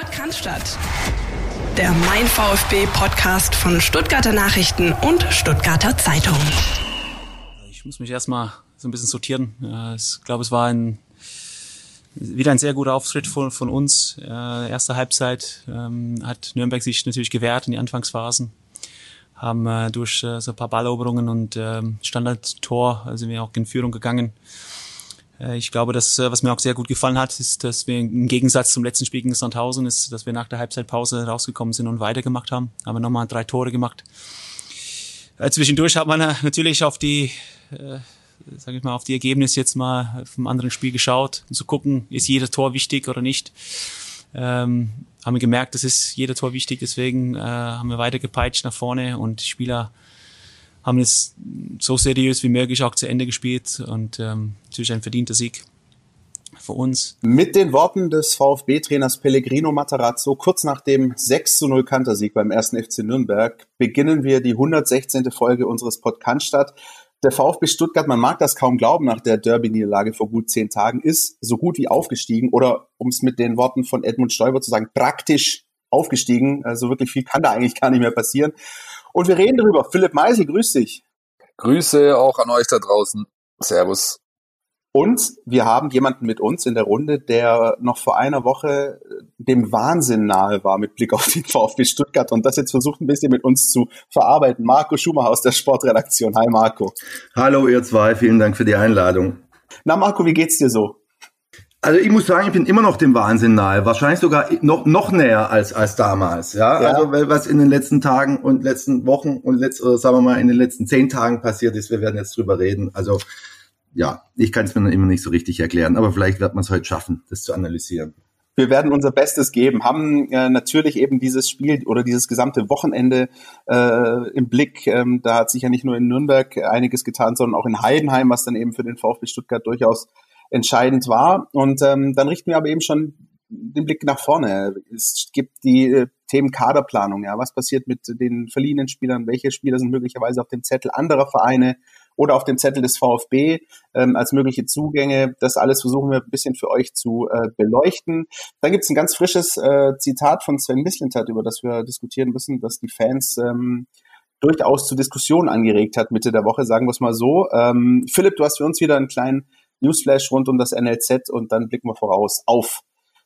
Podcast. Der Mein VfB Podcast von Stuttgarter Nachrichten und Stuttgarter Zeitung. Ich muss mich erstmal so ein bisschen sortieren. Ich glaube, es war ein wieder ein sehr guter Auftritt von, von uns. Erste Halbzeit ähm, hat Nürnberg sich natürlich gewehrt in die Anfangsphasen. Haben äh, durch äh, so ein paar Balleroberungen und äh, Standardtor sind wir auch in Führung gegangen. Äh, ich glaube, dass, äh, was mir auch sehr gut gefallen hat, ist, dass wir im Gegensatz zum letzten Spiel gegen Sandhausen ist, dass wir nach der Halbzeitpause rausgekommen sind und weitergemacht haben. Haben wir nochmal drei Tore gemacht. Äh, zwischendurch hat man natürlich auf die äh, sage ich mal, auf die Ergebnisse jetzt mal vom anderen Spiel geschaut und zu gucken, ist jeder Tor wichtig oder nicht. Ähm, haben wir gemerkt, das ist jeder Tor wichtig, deswegen äh, haben wir weiter gepeitscht nach vorne und die Spieler haben es so seriös wie möglich auch zu Ende gespielt und ähm, natürlich ein verdienter Sieg für uns. Mit den Worten des VfB-Trainers Pellegrino Matarazzo kurz nach dem 6 zu 0 Kantersieg beim ersten FC Nürnberg beginnen wir die 116. Folge unseres Podcasts der VfB Stuttgart, man mag das kaum glauben, nach der Derby-Niederlage vor gut zehn Tagen, ist so gut wie aufgestiegen oder, um es mit den Worten von Edmund Stoiber zu sagen, praktisch aufgestiegen. Also wirklich viel kann da eigentlich gar nicht mehr passieren. Und wir reden darüber. Philipp Meisel, grüß dich. Grüße auch an euch da draußen. Servus. Und wir haben jemanden mit uns in der Runde, der noch vor einer Woche äh, dem Wahnsinn nahe war mit Blick auf den VfB Stuttgart und das jetzt versucht ein bisschen mit uns zu verarbeiten. Marco Schumacher aus der Sportredaktion. Hi Marco. Hallo ihr zwei, vielen Dank für die Einladung. Na Marco, wie geht's dir so? Also ich muss sagen, ich bin immer noch dem Wahnsinn nahe, wahrscheinlich sogar noch, noch näher als, als damals. Ja? ja. Also weil was in den letzten Tagen und letzten Wochen und letzt, oder sagen wir mal in den letzten zehn Tagen passiert ist, wir werden jetzt drüber reden. Also ja, ich kann es mir noch immer nicht so richtig erklären, aber vielleicht wird man es heute schaffen, das zu analysieren. Wir werden unser Bestes geben, haben äh, natürlich eben dieses Spiel oder dieses gesamte Wochenende äh, im Blick. Ähm, da hat sich ja nicht nur in Nürnberg einiges getan, sondern auch in Heidenheim, was dann eben für den VfB Stuttgart durchaus entscheidend war. Und ähm, dann richten wir aber eben schon den Blick nach vorne. Es gibt die äh, Themen Kaderplanung, ja, was passiert mit den verliehenen Spielern, welche Spieler sind möglicherweise auf dem Zettel anderer Vereine, oder auf dem Zettel des VfB ähm, als mögliche Zugänge. Das alles versuchen wir ein bisschen für euch zu äh, beleuchten. Dann gibt es ein ganz frisches äh, Zitat von Sven Mislintat, über das wir diskutieren müssen, dass die Fans ähm, durchaus zu Diskussionen angeregt hat Mitte der Woche, sagen wir es mal so. Ähm, Philipp, du hast für uns wieder einen kleinen Newsflash rund um das NLZ und dann blicken wir voraus auf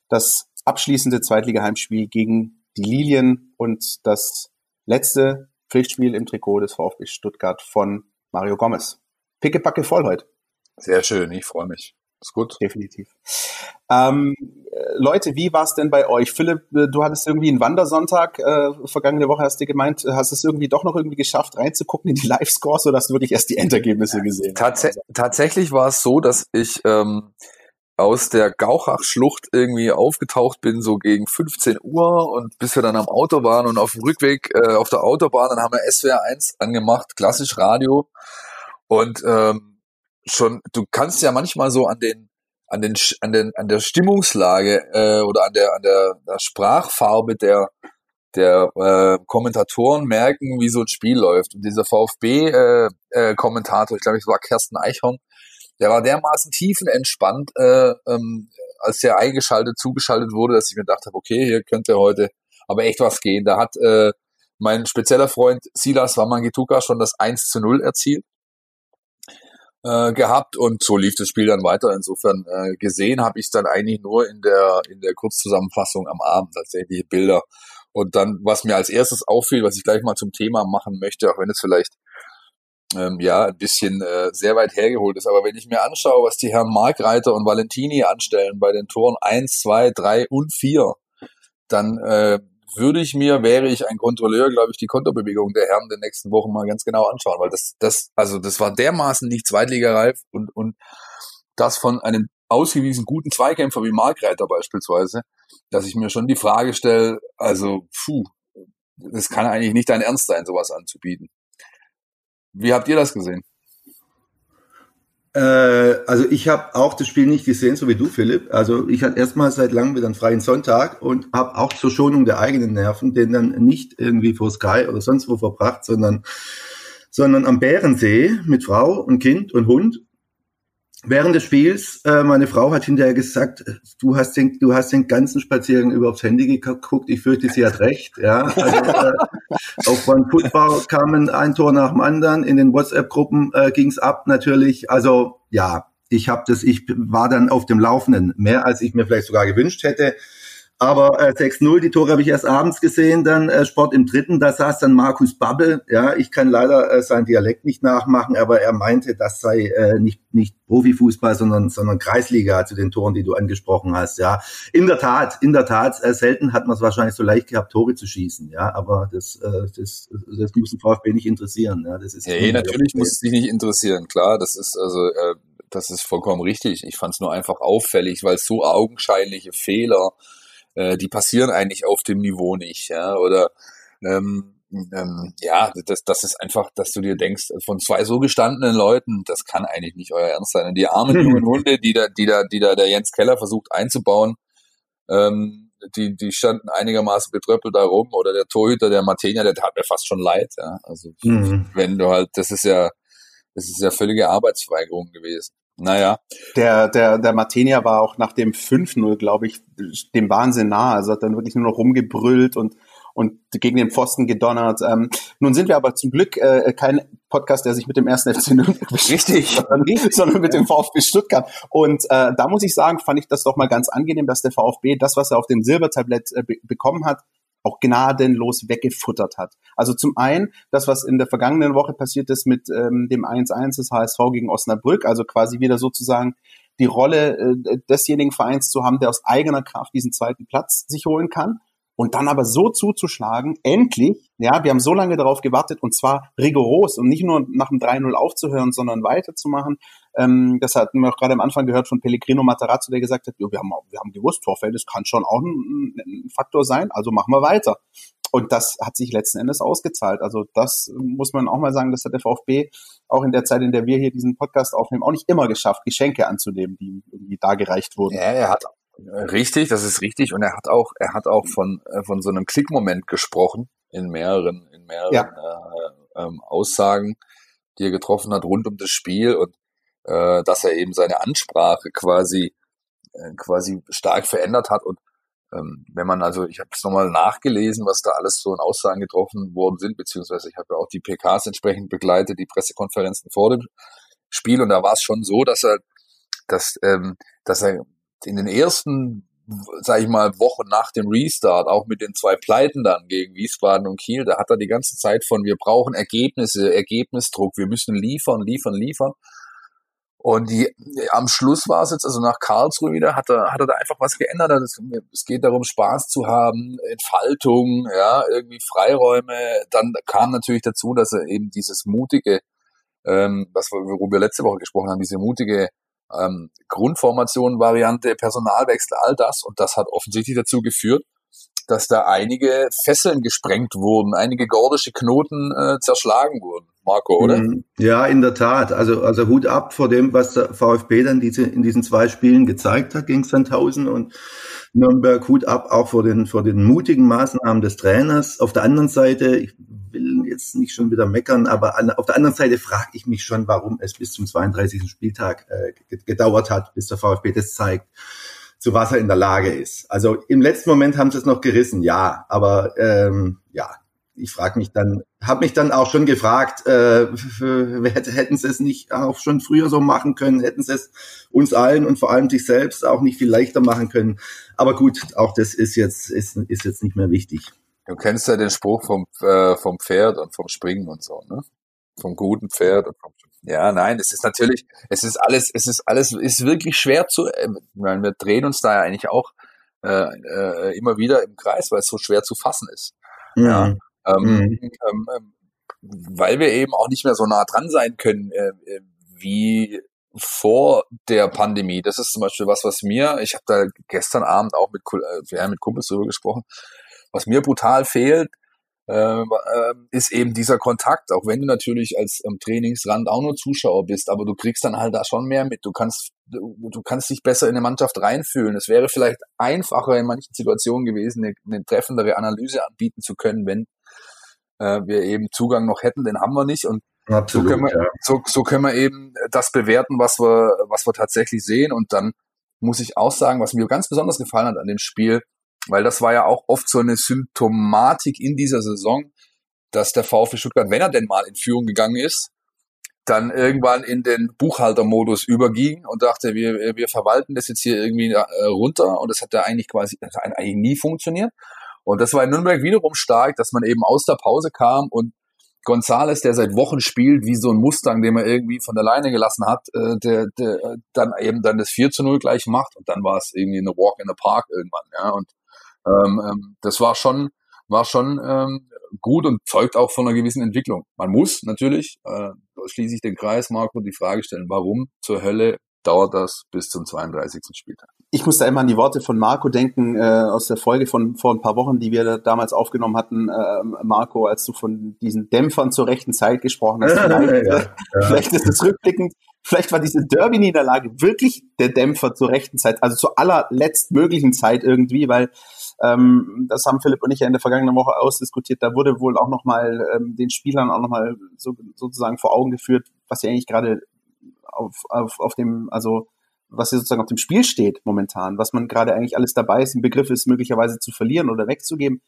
das abschließende Zweitliga-Heimspiel gegen die Lilien und das letzte Pflichtspiel im Trikot des VfB Stuttgart von Mario Gomez. Pickepacke voll heute. Sehr schön, ich freue mich. Ist gut. Definitiv. Ähm, Leute, wie war es denn bei euch? Philipp, äh, du hattest irgendwie einen Wandersonntag äh, vergangene Woche, hast du gemeint, hast es irgendwie doch noch irgendwie geschafft, reinzugucken in die Live-Scores oder hast du wirklich erst die Endergebnisse gesehen? Tats tatsächlich war es so, dass ich ähm, aus der Gauchach-Schlucht irgendwie aufgetaucht bin, so gegen 15 Uhr und bis wir dann am Auto waren und auf dem Rückweg äh, auf der Autobahn, dann haben wir SWR 1 angemacht, klassisch Radio und ähm, schon, du kannst ja manchmal so an den an den an den an der Stimmungslage äh, oder an der an der, der Sprachfarbe der der äh, Kommentatoren merken, wie so ein Spiel läuft. Und dieser VfB-Kommentator, äh, äh, ich glaube, es war Kersten Eichhorn, der war dermaßen tiefenentspannt, äh, ähm, als der eingeschaltet, zugeschaltet wurde, dass ich mir gedacht habe, okay, hier könnte heute aber echt was gehen. Da hat äh, mein spezieller Freund Silas Wamangituka schon das 1 zu 0 erzielt äh, gehabt und so lief das Spiel dann weiter. Insofern äh, gesehen habe ich es dann eigentlich nur in der in der Kurzzusammenfassung am Abend tatsächlich Bilder. Und dann, was mir als erstes auffiel, was ich gleich mal zum Thema machen möchte, auch wenn es vielleicht ähm, ja ein bisschen äh, sehr weit hergeholt ist. Aber wenn ich mir anschaue, was die Herren Markreiter und Valentini anstellen bei den Toren eins, zwei, drei und vier, dann äh, würde ich mir, wäre ich ein Kontrolleur, glaube ich, die Konterbewegung der Herren den nächsten Wochen mal ganz genau anschauen, weil das, das, also das war dermaßen nicht zweitligareif und, und das von einem ausgewiesen guten Zweikämpfer wie Markreiter beispielsweise, dass ich mir schon die Frage stelle, also, puh, das kann eigentlich nicht dein Ernst sein, sowas anzubieten. Wie habt ihr das gesehen? Äh, also ich habe auch das Spiel nicht gesehen, so wie du, Philipp. Also ich hatte erstmal seit langem wieder einen freien Sonntag und habe auch zur Schonung der eigenen Nerven den dann nicht irgendwie vor Sky oder sonst wo verbracht, sondern sondern am Bärensee mit Frau und Kind und Hund während des Spiels, äh, meine Frau hat hinterher gesagt, du hast den, du hast den ganzen Spaziergang über aufs Handy geguckt. Ich fürchte, sie hat recht. Ja, also, äh, auf One Football kamen ein Tor nach dem anderen. In den WhatsApp-Gruppen äh, ging's ab natürlich. Also ja, ich habe das, ich war dann auf dem Laufenden mehr, als ich mir vielleicht sogar gewünscht hätte. Aber äh, 6-0, die Tore habe ich erst abends gesehen, dann äh, Sport im dritten, da saß dann Markus Babbel. Ja, ich kann leider äh, seinen Dialekt nicht nachmachen, aber er meinte, das sei äh, nicht, nicht Profifußball, sondern, sondern Kreisliga zu den Toren, die du angesprochen hast. Ja, in der Tat, in der Tat, äh, selten hat man es wahrscheinlich so leicht gehabt, Tore zu schießen. Ja, aber das, äh, das, das muss den VfB nicht interessieren. Ja, das ist ja, natürlich muss es dich nicht interessieren, klar, das ist also, äh, das ist vollkommen richtig. Ich fand es nur einfach auffällig, weil so augenscheinliche Fehler äh, die passieren eigentlich auf dem Niveau nicht, ja, oder ähm, ähm, ja, das, das ist einfach, dass du dir denkst, von zwei so gestandenen Leuten, das kann eigentlich nicht euer Ernst sein. Und die armen jungen Hunde, die da, die da, die da der Jens Keller versucht einzubauen, ähm, die, die standen einigermaßen betröppelt da rum oder der Torhüter, der Martenia, der tat mir fast schon leid, ja. Also, mhm. wenn du halt, das ist ja, das ist ja völlige Arbeitsverweigerung gewesen. Naja. Der, der, der Martenia war auch nach dem 5-0, glaube ich, dem Wahnsinn nah. Also hat dann wirklich nur noch rumgebrüllt und, und gegen den Pfosten gedonnert. Ähm, nun sind wir aber zum Glück äh, kein Podcast, der sich mit dem ersten FC Nürnberg sondern, sondern mit dem VfB Stuttgart. Und äh, da muss ich sagen, fand ich das doch mal ganz angenehm, dass der VfB das, was er auf dem Silbertablett äh, be bekommen hat, auch gnadenlos weggefuttert hat. Also zum einen, das, was in der vergangenen Woche passiert ist mit ähm, dem 1-1 des HSV gegen Osnabrück, also quasi wieder sozusagen die Rolle äh, desjenigen Vereins zu haben, der aus eigener Kraft diesen zweiten Platz sich holen kann und dann aber so zuzuschlagen, endlich, ja, wir haben so lange darauf gewartet und zwar rigoros und nicht nur nach dem 3-0 aufzuhören, sondern weiterzumachen. Ähm, das hatten wir auch gerade am Anfang gehört von Pellegrino Matarazzo, der gesagt hat, jo, wir haben, wir haben gewusst, Torfeld, das kann schon auch ein, ein Faktor sein, also machen wir weiter. Und das hat sich letzten Endes ausgezahlt. Also das muss man auch mal sagen, das hat der VfB auch in der Zeit, in der wir hier diesen Podcast aufnehmen, auch nicht immer geschafft, Geschenke anzunehmen, die irgendwie dargereicht wurden. Ja, er hat Richtig, das ist richtig. Und er hat auch, er hat auch von, äh, von so einem Klickmoment gesprochen in mehreren, in mehreren ja. äh, ähm, Aussagen, die er getroffen hat rund um das Spiel und äh, dass er eben seine Ansprache quasi, äh, quasi stark verändert hat. Und ähm, wenn man also, ich habe es nochmal nachgelesen, was da alles so in Aussagen getroffen worden sind, beziehungsweise ich habe ja auch die PKs entsprechend begleitet, die Pressekonferenzen vor dem Spiel. Und da war es schon so, dass er, dass, ähm, dass er in den ersten, sag ich mal, Wochen nach dem Restart, auch mit den zwei Pleiten dann gegen Wiesbaden und Kiel, da hat er die ganze Zeit von, wir brauchen Ergebnisse, Ergebnisdruck, wir müssen liefern, liefern, liefern. Und die, am Schluss war es jetzt, also nach Karlsruhe wieder, hat er, hat er da einfach was geändert. Es, es geht darum, Spaß zu haben, Entfaltung, ja, irgendwie Freiräume. Dann kam natürlich dazu, dass er eben dieses mutige, ähm, was wir, worüber wir letzte Woche gesprochen haben, diese mutige ähm, Grundformation, Variante, Personalwechsel, all das. Und das hat offensichtlich dazu geführt, dass da einige Fesseln gesprengt wurden, einige gordische Knoten äh, zerschlagen wurden. Marco, oder? Mhm. Ja, in der Tat. Also, also Hut ab vor dem, was der VfB dann diese, in diesen zwei Spielen gezeigt hat gegen Sandhausen und Nürnberg. Hut ab auch vor den, vor den mutigen Maßnahmen des Trainers. Auf der anderen Seite, ich will jetzt nicht schon wieder meckern, aber an, auf der anderen Seite frage ich mich schon, warum es bis zum 32. Spieltag äh, gedauert hat, bis der VfB das zeigt, zu was er in der Lage ist. Also im letzten Moment haben sie es noch gerissen, ja, aber ähm, ja, ich frage mich dann, habe mich dann auch schon gefragt, äh, hätten sie es nicht auch schon früher so machen können, hätten sie es uns allen und vor allem sich selbst auch nicht viel leichter machen können. Aber gut, auch das ist jetzt ist, ist jetzt nicht mehr wichtig. Du kennst ja den Spruch vom, äh, vom Pferd und vom Springen und so, ne? Vom guten Pferd und vom ja, nein, es ist natürlich, es ist alles, es ist alles, ist wirklich schwer zu, äh, wir drehen uns da ja eigentlich auch äh, äh, immer wieder im Kreis, weil es so schwer zu fassen ist. Mhm. Ja, mhm. ähm, ähm, weil wir eben auch nicht mehr so nah dran sein können, äh, äh wie vor der Pandemie. Das ist zum Beispiel was, was mir, ich habe da gestern Abend auch mit, äh, mit Kumpels drüber gesprochen, was mir brutal fehlt, äh, äh, ist eben dieser Kontakt, auch wenn du natürlich als ähm, Trainingsrand auch nur Zuschauer bist, aber du kriegst dann halt da schon mehr mit. Du kannst, du, du kannst dich besser in eine Mannschaft reinfühlen. Es wäre vielleicht einfacher in manchen Situationen gewesen, eine, eine treffendere Analyse anbieten zu können, wenn äh, wir eben Zugang noch hätten, den haben wir nicht. Und Absolut, so, können wir, ja. so, so können wir eben das bewerten, was wir, was wir tatsächlich sehen. Und dann muss ich auch sagen, was mir ganz besonders gefallen hat an dem Spiel, weil das war ja auch oft so eine Symptomatik in dieser Saison, dass der VfB Stuttgart, wenn er denn mal in Führung gegangen ist, dann irgendwann in den Buchhaltermodus überging und dachte, wir, wir verwalten das jetzt hier irgendwie äh, runter und das hat da eigentlich quasi das hat eigentlich nie funktioniert. Und das war in Nürnberg wiederum stark, dass man eben aus der Pause kam und Gonzales, der seit Wochen spielt, wie so ein Mustang, den man irgendwie von der Leine gelassen hat, äh, der, der dann eben dann das 4 zu 0 gleich macht und dann war es irgendwie eine Walk in the Park irgendwann, ja. Und ähm, ähm, das war schon, war schon ähm, gut und zeugt auch von einer gewissen Entwicklung. Man muss natürlich, äh, schließe ich den Kreis, Marco, die Frage stellen, warum zur Hölle dauert das bis zum 32. Spieltag? Ich muss da immer an die Worte von Marco denken, äh, aus der Folge von vor ein paar Wochen, die wir damals aufgenommen hatten, äh, Marco, als du von diesen Dämpfern zur rechten Zeit gesprochen hast. Vielleicht, ja, ja. vielleicht ist es rückblickend, vielleicht war diese Derby-Niederlage wirklich der Dämpfer zur rechten Zeit, also zur allerletztmöglichen Zeit irgendwie, weil ähm, das haben Philipp und ich ja in der vergangenen Woche ausdiskutiert. Da wurde wohl auch nochmal ähm, den Spielern auch nochmal so, sozusagen vor Augen geführt, was sie eigentlich gerade auf, auf, auf dem, also was hier sozusagen auf dem Spiel steht momentan, was man gerade eigentlich alles dabei ist, im Begriff ist, möglicherweise zu verlieren oder wegzugeben.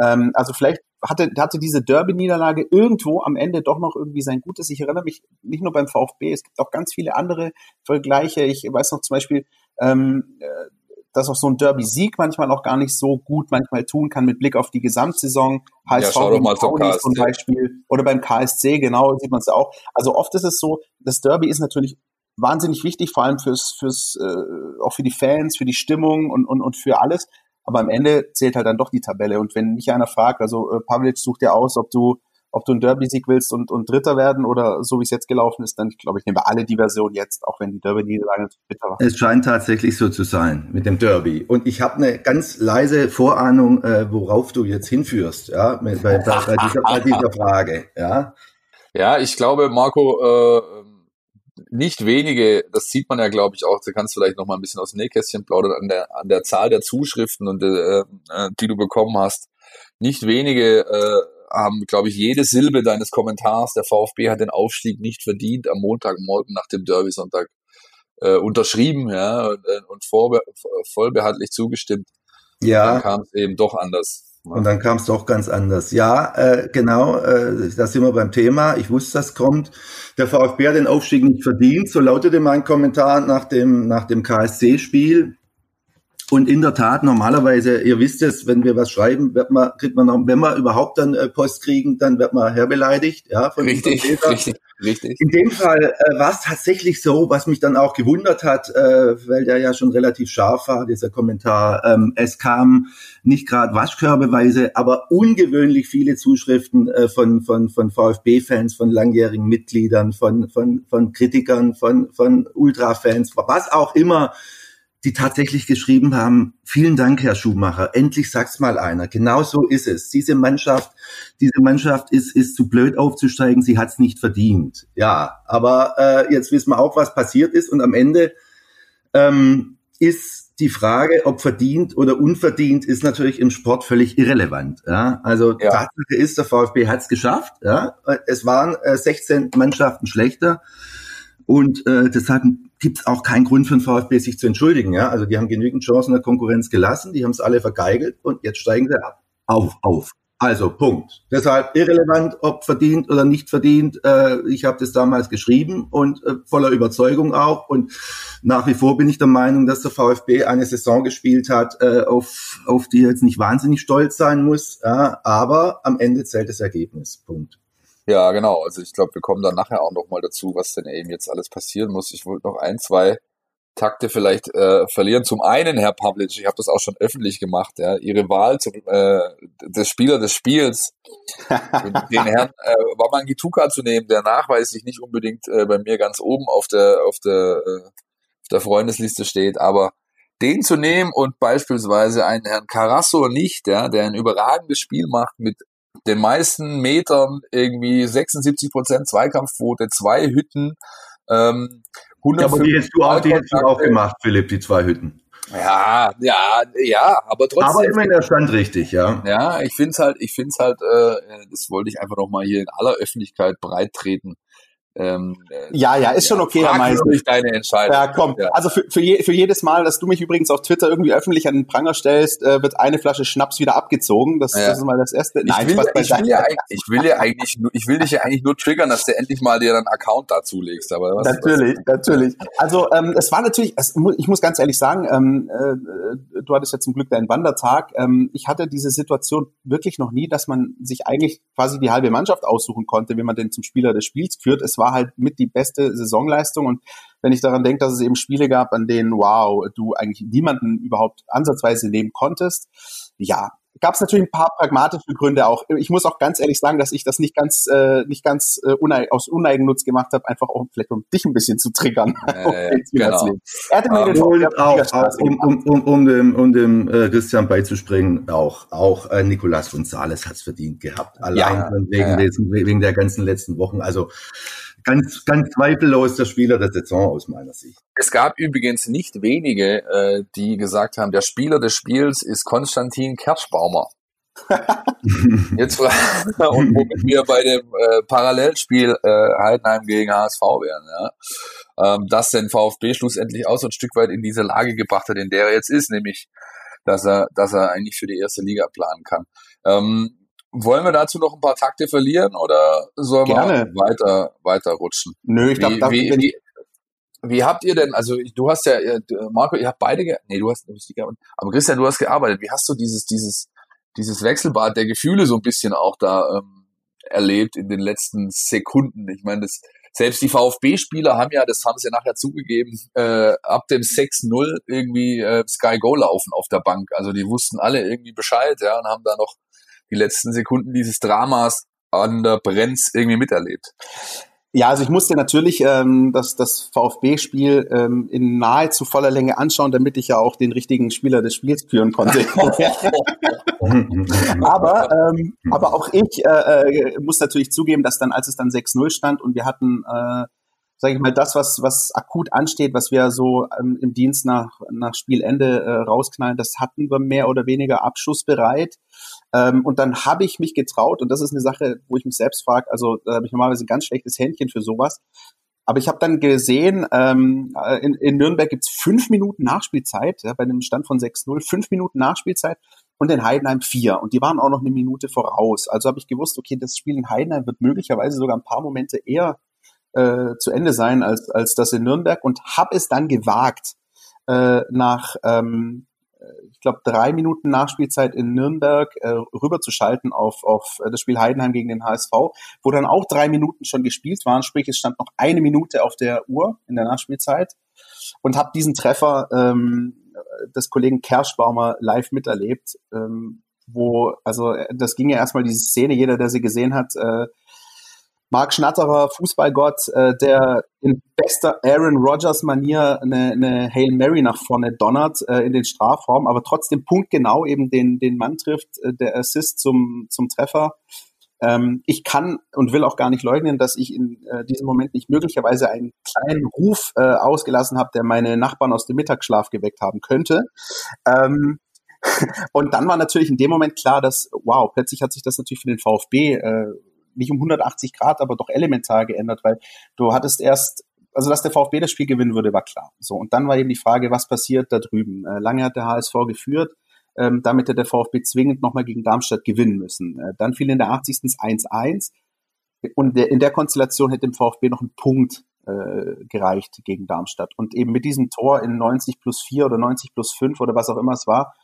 Ähm, also vielleicht hatte, hatte diese Derby-Niederlage irgendwo am Ende doch noch irgendwie sein Gutes. Ich erinnere mich nicht nur beim VfB, es gibt auch ganz viele andere Vergleiche. Ich weiß noch zum Beispiel, ähm, äh, dass auch so ein Derby-Sieg manchmal auch gar nicht so gut manchmal tun kann mit Blick auf die Gesamtsaison. HSV ja, mal zum, zum Beispiel oder beim KSC, genau, sieht man es auch. Also oft ist es so, das Derby ist natürlich wahnsinnig wichtig, vor allem fürs, fürs äh, auch für die Fans, für die Stimmung und, und, und für alles. Aber am Ende zählt halt dann doch die Tabelle. Und wenn mich einer fragt, also äh, Pavlic sucht ja aus, ob du ob du einen Derby-Sieg willst und, und Dritter werden oder so wie es jetzt gelaufen ist, dann glaube ich, nehmen wir alle die Version jetzt, auch wenn die Derby-Niederlage zu bitter war. Es scheint tatsächlich so zu sein mit dem Derby. Und ich habe eine ganz leise Vorahnung, äh, worauf du jetzt hinführst, ja, bei, bei, bei, dieser, bei dieser Frage, ja. Ja, ich glaube, Marco, äh, nicht wenige, das sieht man ja, glaube ich, auch, du kannst vielleicht noch mal ein bisschen aus dem Nähkästchen plaudern, an der, an der Zahl der Zuschriften, und äh, äh die du bekommen hast. Nicht wenige äh, haben, glaube ich, jede Silbe deines Kommentars, der VfB hat den Aufstieg nicht verdient, am Montagmorgen nach dem Derby-Sonntag äh, unterschrieben ja, und, äh, und vorbe vollbehaltlich zugestimmt. Ja. Dann kam es eben doch anders. Und dann kam es doch ganz anders. Ja, äh, genau, äh, da sind wir beim Thema. Ich wusste, das kommt. Der VfB hat den Aufstieg nicht verdient. So lautete mein Kommentar nach dem, nach dem KSC-Spiel. Und in der Tat, normalerweise, ihr wisst es, wenn wir was schreiben, wird man, kriegt man noch, wenn wir überhaupt dann äh, Post kriegen, dann wird man herbeleidigt, ja, von Richtig, richtig, richtig. In dem Fall äh, war es tatsächlich so, was mich dann auch gewundert hat, äh, weil der ja schon relativ scharf war, dieser Kommentar. Ähm, es kam nicht gerade waschkörbeweise, aber ungewöhnlich viele Zuschriften äh, von, von, von VfB-Fans, von langjährigen Mitgliedern, von, von, von Kritikern, von, von Ultra-Fans, was auch immer die tatsächlich geschrieben haben, vielen Dank, Herr Schumacher, endlich sagt's mal einer. Genau so ist es. Diese Mannschaft, diese Mannschaft ist, ist zu blöd aufzusteigen, sie hat's nicht verdient. Ja, aber äh, jetzt wissen wir auch, was passiert ist und am Ende ähm, ist die Frage, ob verdient oder unverdient, ist natürlich im Sport völlig irrelevant. Ja? Also ja. Tatsache ist, der VfB hat's geschafft. Ja? Es waren äh, 16 Mannschaften schlechter. Und äh, deshalb gibt es auch keinen Grund für den VfB, sich zu entschuldigen. Ja? Also die haben genügend Chancen der Konkurrenz gelassen, die haben es alle vergeigelt und jetzt steigen sie ab. Auf, auf. Also Punkt. Deshalb irrelevant, ob verdient oder nicht verdient. Äh, ich habe das damals geschrieben und äh, voller Überzeugung auch. Und nach wie vor bin ich der Meinung, dass der VfB eine Saison gespielt hat, äh, auf, auf die er jetzt nicht wahnsinnig stolz sein muss. Ja, aber am Ende zählt das Ergebnis. Punkt. Ja, genau. Also ich glaube, wir kommen dann nachher auch nochmal dazu, was denn eben jetzt alles passieren muss. Ich wollte noch ein, zwei Takte vielleicht äh, verlieren. Zum einen, Herr Pavlic, ich habe das auch schon öffentlich gemacht, ja, Ihre Wahl zum äh, des Spieler des Spiels, den, Herrn äh, Waman Gituka zu nehmen, der nachweislich nicht unbedingt äh, bei mir ganz oben auf der auf der äh, auf der Freundesliste steht, aber den zu nehmen und beispielsweise einen Herrn Carasso nicht, ja, der ein überragendes Spiel macht mit den meisten Metern irgendwie 76 Prozent Zweikampfquote, zwei Hütten. Ähm, ja, aber die hättest du auch, die hättest du auch gemacht, Philipp, die zwei Hütten. Ja, ja, ja, aber trotzdem. Aber immerhin der Stand richtig, ja. Ja, ich finde es halt, ich finde es halt, äh, das wollte ich einfach noch mal hier in aller Öffentlichkeit breit treten. Ähm, ja, ja, ist schon okay, Herr Meister. deine Entscheidung. Ja, komm. Ja. Also für, für, je, für jedes Mal, dass du mich übrigens auf Twitter irgendwie öffentlich an den Pranger stellst, äh, wird eine Flasche Schnaps wieder abgezogen. Das, ja. das ist mal das erste. Nein, ich will, ich will, ja, ich will ja eigentlich, ich will dich ja eigentlich nur triggern, dass du endlich mal dir einen Account dazu legst. Aber was, natürlich, was? natürlich. Also ähm, es war natürlich, es, ich muss ganz ehrlich sagen, ähm, äh, du hattest ja zum Glück deinen Wandertag. Ähm, ich hatte diese Situation wirklich noch nie, dass man sich eigentlich quasi die halbe Mannschaft aussuchen konnte, wie man den zum Spieler des Spiels führt. Es war halt mit die beste Saisonleistung und wenn ich daran denke, dass es eben Spiele gab, an denen, wow, du eigentlich niemanden überhaupt ansatzweise nehmen konntest, ja, gab es natürlich ein paar pragmatische Gründe auch. Ich muss auch ganz ehrlich sagen, dass ich das nicht ganz, äh, nicht ganz äh, uneig aus Uneigennutz gemacht habe, einfach auch vielleicht um dich ein bisschen zu triggern. Äh, genau. Er hatte mir den auch, auch, auch um, um, um, um dem, um dem äh, Christian beizuspringen, auch, auch äh, Nicolas González hat's verdient gehabt. Allein ja, wegen, ja. Dessen, wegen der ganzen letzten Wochen. Also ganz, ganz zweifellos der Spieler der Saison aus meiner Sicht. Es gab übrigens nicht wenige, äh, die gesagt haben, der Spieler des Spiels ist Konstantin Kerschbaumer. Jetzt und womit wir bei dem äh, Parallelspiel äh, Heidenheim gegen HSV wären, ja. Ähm, dass den VfB schlussendlich auch so ein Stück weit in diese Lage gebracht hat, in der er jetzt ist, nämlich dass er, dass er eigentlich für die erste Liga planen kann. Ähm, wollen wir dazu noch ein paar Takte verlieren oder sollen Gerne. wir weiter, weiter rutschen? Nö, ich glaube, wie, wie, wie, habt ihr denn, also du hast ja, Marco, ihr habt beide, ge nee, du hast, du hast nicht gearbeitet, aber Christian, du hast gearbeitet. Wie hast du dieses, dieses, dieses Wechselbad der Gefühle so ein bisschen auch da ähm, erlebt in den letzten Sekunden? Ich meine, das, selbst die VfB-Spieler haben ja, das haben sie ja nachher zugegeben, äh, ab dem 6-0 irgendwie äh, Sky Go laufen auf der Bank. Also die wussten alle irgendwie Bescheid, ja, und haben da noch die letzten Sekunden dieses Dramas an der Brenz irgendwie miterlebt? Ja, also ich musste natürlich ähm, das, das VfB-Spiel ähm, in nahezu voller Länge anschauen, damit ich ja auch den richtigen Spieler des Spiels führen konnte. aber, ähm, aber auch ich äh, äh, muss natürlich zugeben, dass dann, als es dann 6-0 stand und wir hatten, äh, sage ich mal, das, was, was akut ansteht, was wir so ähm, im Dienst nach, nach Spielende äh, rausknallen, das hatten wir mehr oder weniger abschussbereit. Ähm, und dann habe ich mich getraut, und das ist eine Sache, wo ich mich selbst frage, also da habe ich normalerweise ein ganz schlechtes Händchen für sowas. Aber ich habe dann gesehen, ähm, äh, in, in Nürnberg gibt's fünf Minuten Nachspielzeit, ja, bei einem Stand von 6-0, fünf Minuten Nachspielzeit und in Heidenheim vier. Und die waren auch noch eine Minute voraus. Also habe ich gewusst, okay, das Spiel in Heidenheim wird möglicherweise sogar ein paar Momente eher äh, zu Ende sein als, als das in Nürnberg und habe es dann gewagt, äh, nach ähm, ich glaube, drei Minuten Nachspielzeit in Nürnberg äh, rüberzuschalten auf, auf das Spiel Heidenheim gegen den HSV, wo dann auch drei Minuten schon gespielt waren, sprich es stand noch eine Minute auf der Uhr in der Nachspielzeit. Und habe diesen Treffer ähm, des Kollegen Kerschbaumer live miterlebt, ähm, wo, also das ging ja erstmal diese Szene, jeder, der sie gesehen hat, äh, Marc Schnatterer, Fußballgott, äh, der in bester Aaron Rodgers-Manier eine, eine Hail Mary nach vorne donnert äh, in den Strafraum, aber trotzdem punktgenau eben den, den Mann trifft, äh, der Assist zum, zum Treffer. Ähm, ich kann und will auch gar nicht leugnen, dass ich in äh, diesem Moment nicht möglicherweise einen kleinen Ruf äh, ausgelassen habe, der meine Nachbarn aus dem Mittagsschlaf geweckt haben könnte. Ähm, und dann war natürlich in dem Moment klar, dass, wow, plötzlich hat sich das natürlich für den VfB äh, nicht um 180 Grad, aber doch elementar geändert, weil du hattest erst also dass der VfB das Spiel gewinnen würde, war klar. So und dann war eben die Frage, was passiert da drüben? Äh, lange hat der HSV geführt, ähm, damit hätte der VfB zwingend nochmal gegen Darmstadt gewinnen müssen. Äh, dann fiel in der 80. 1-1 und in der Konstellation hätte dem VfB noch ein Punkt äh, gereicht gegen Darmstadt. Und eben mit diesem Tor in 90 plus 4 oder 90 plus 5 oder was auch immer es war,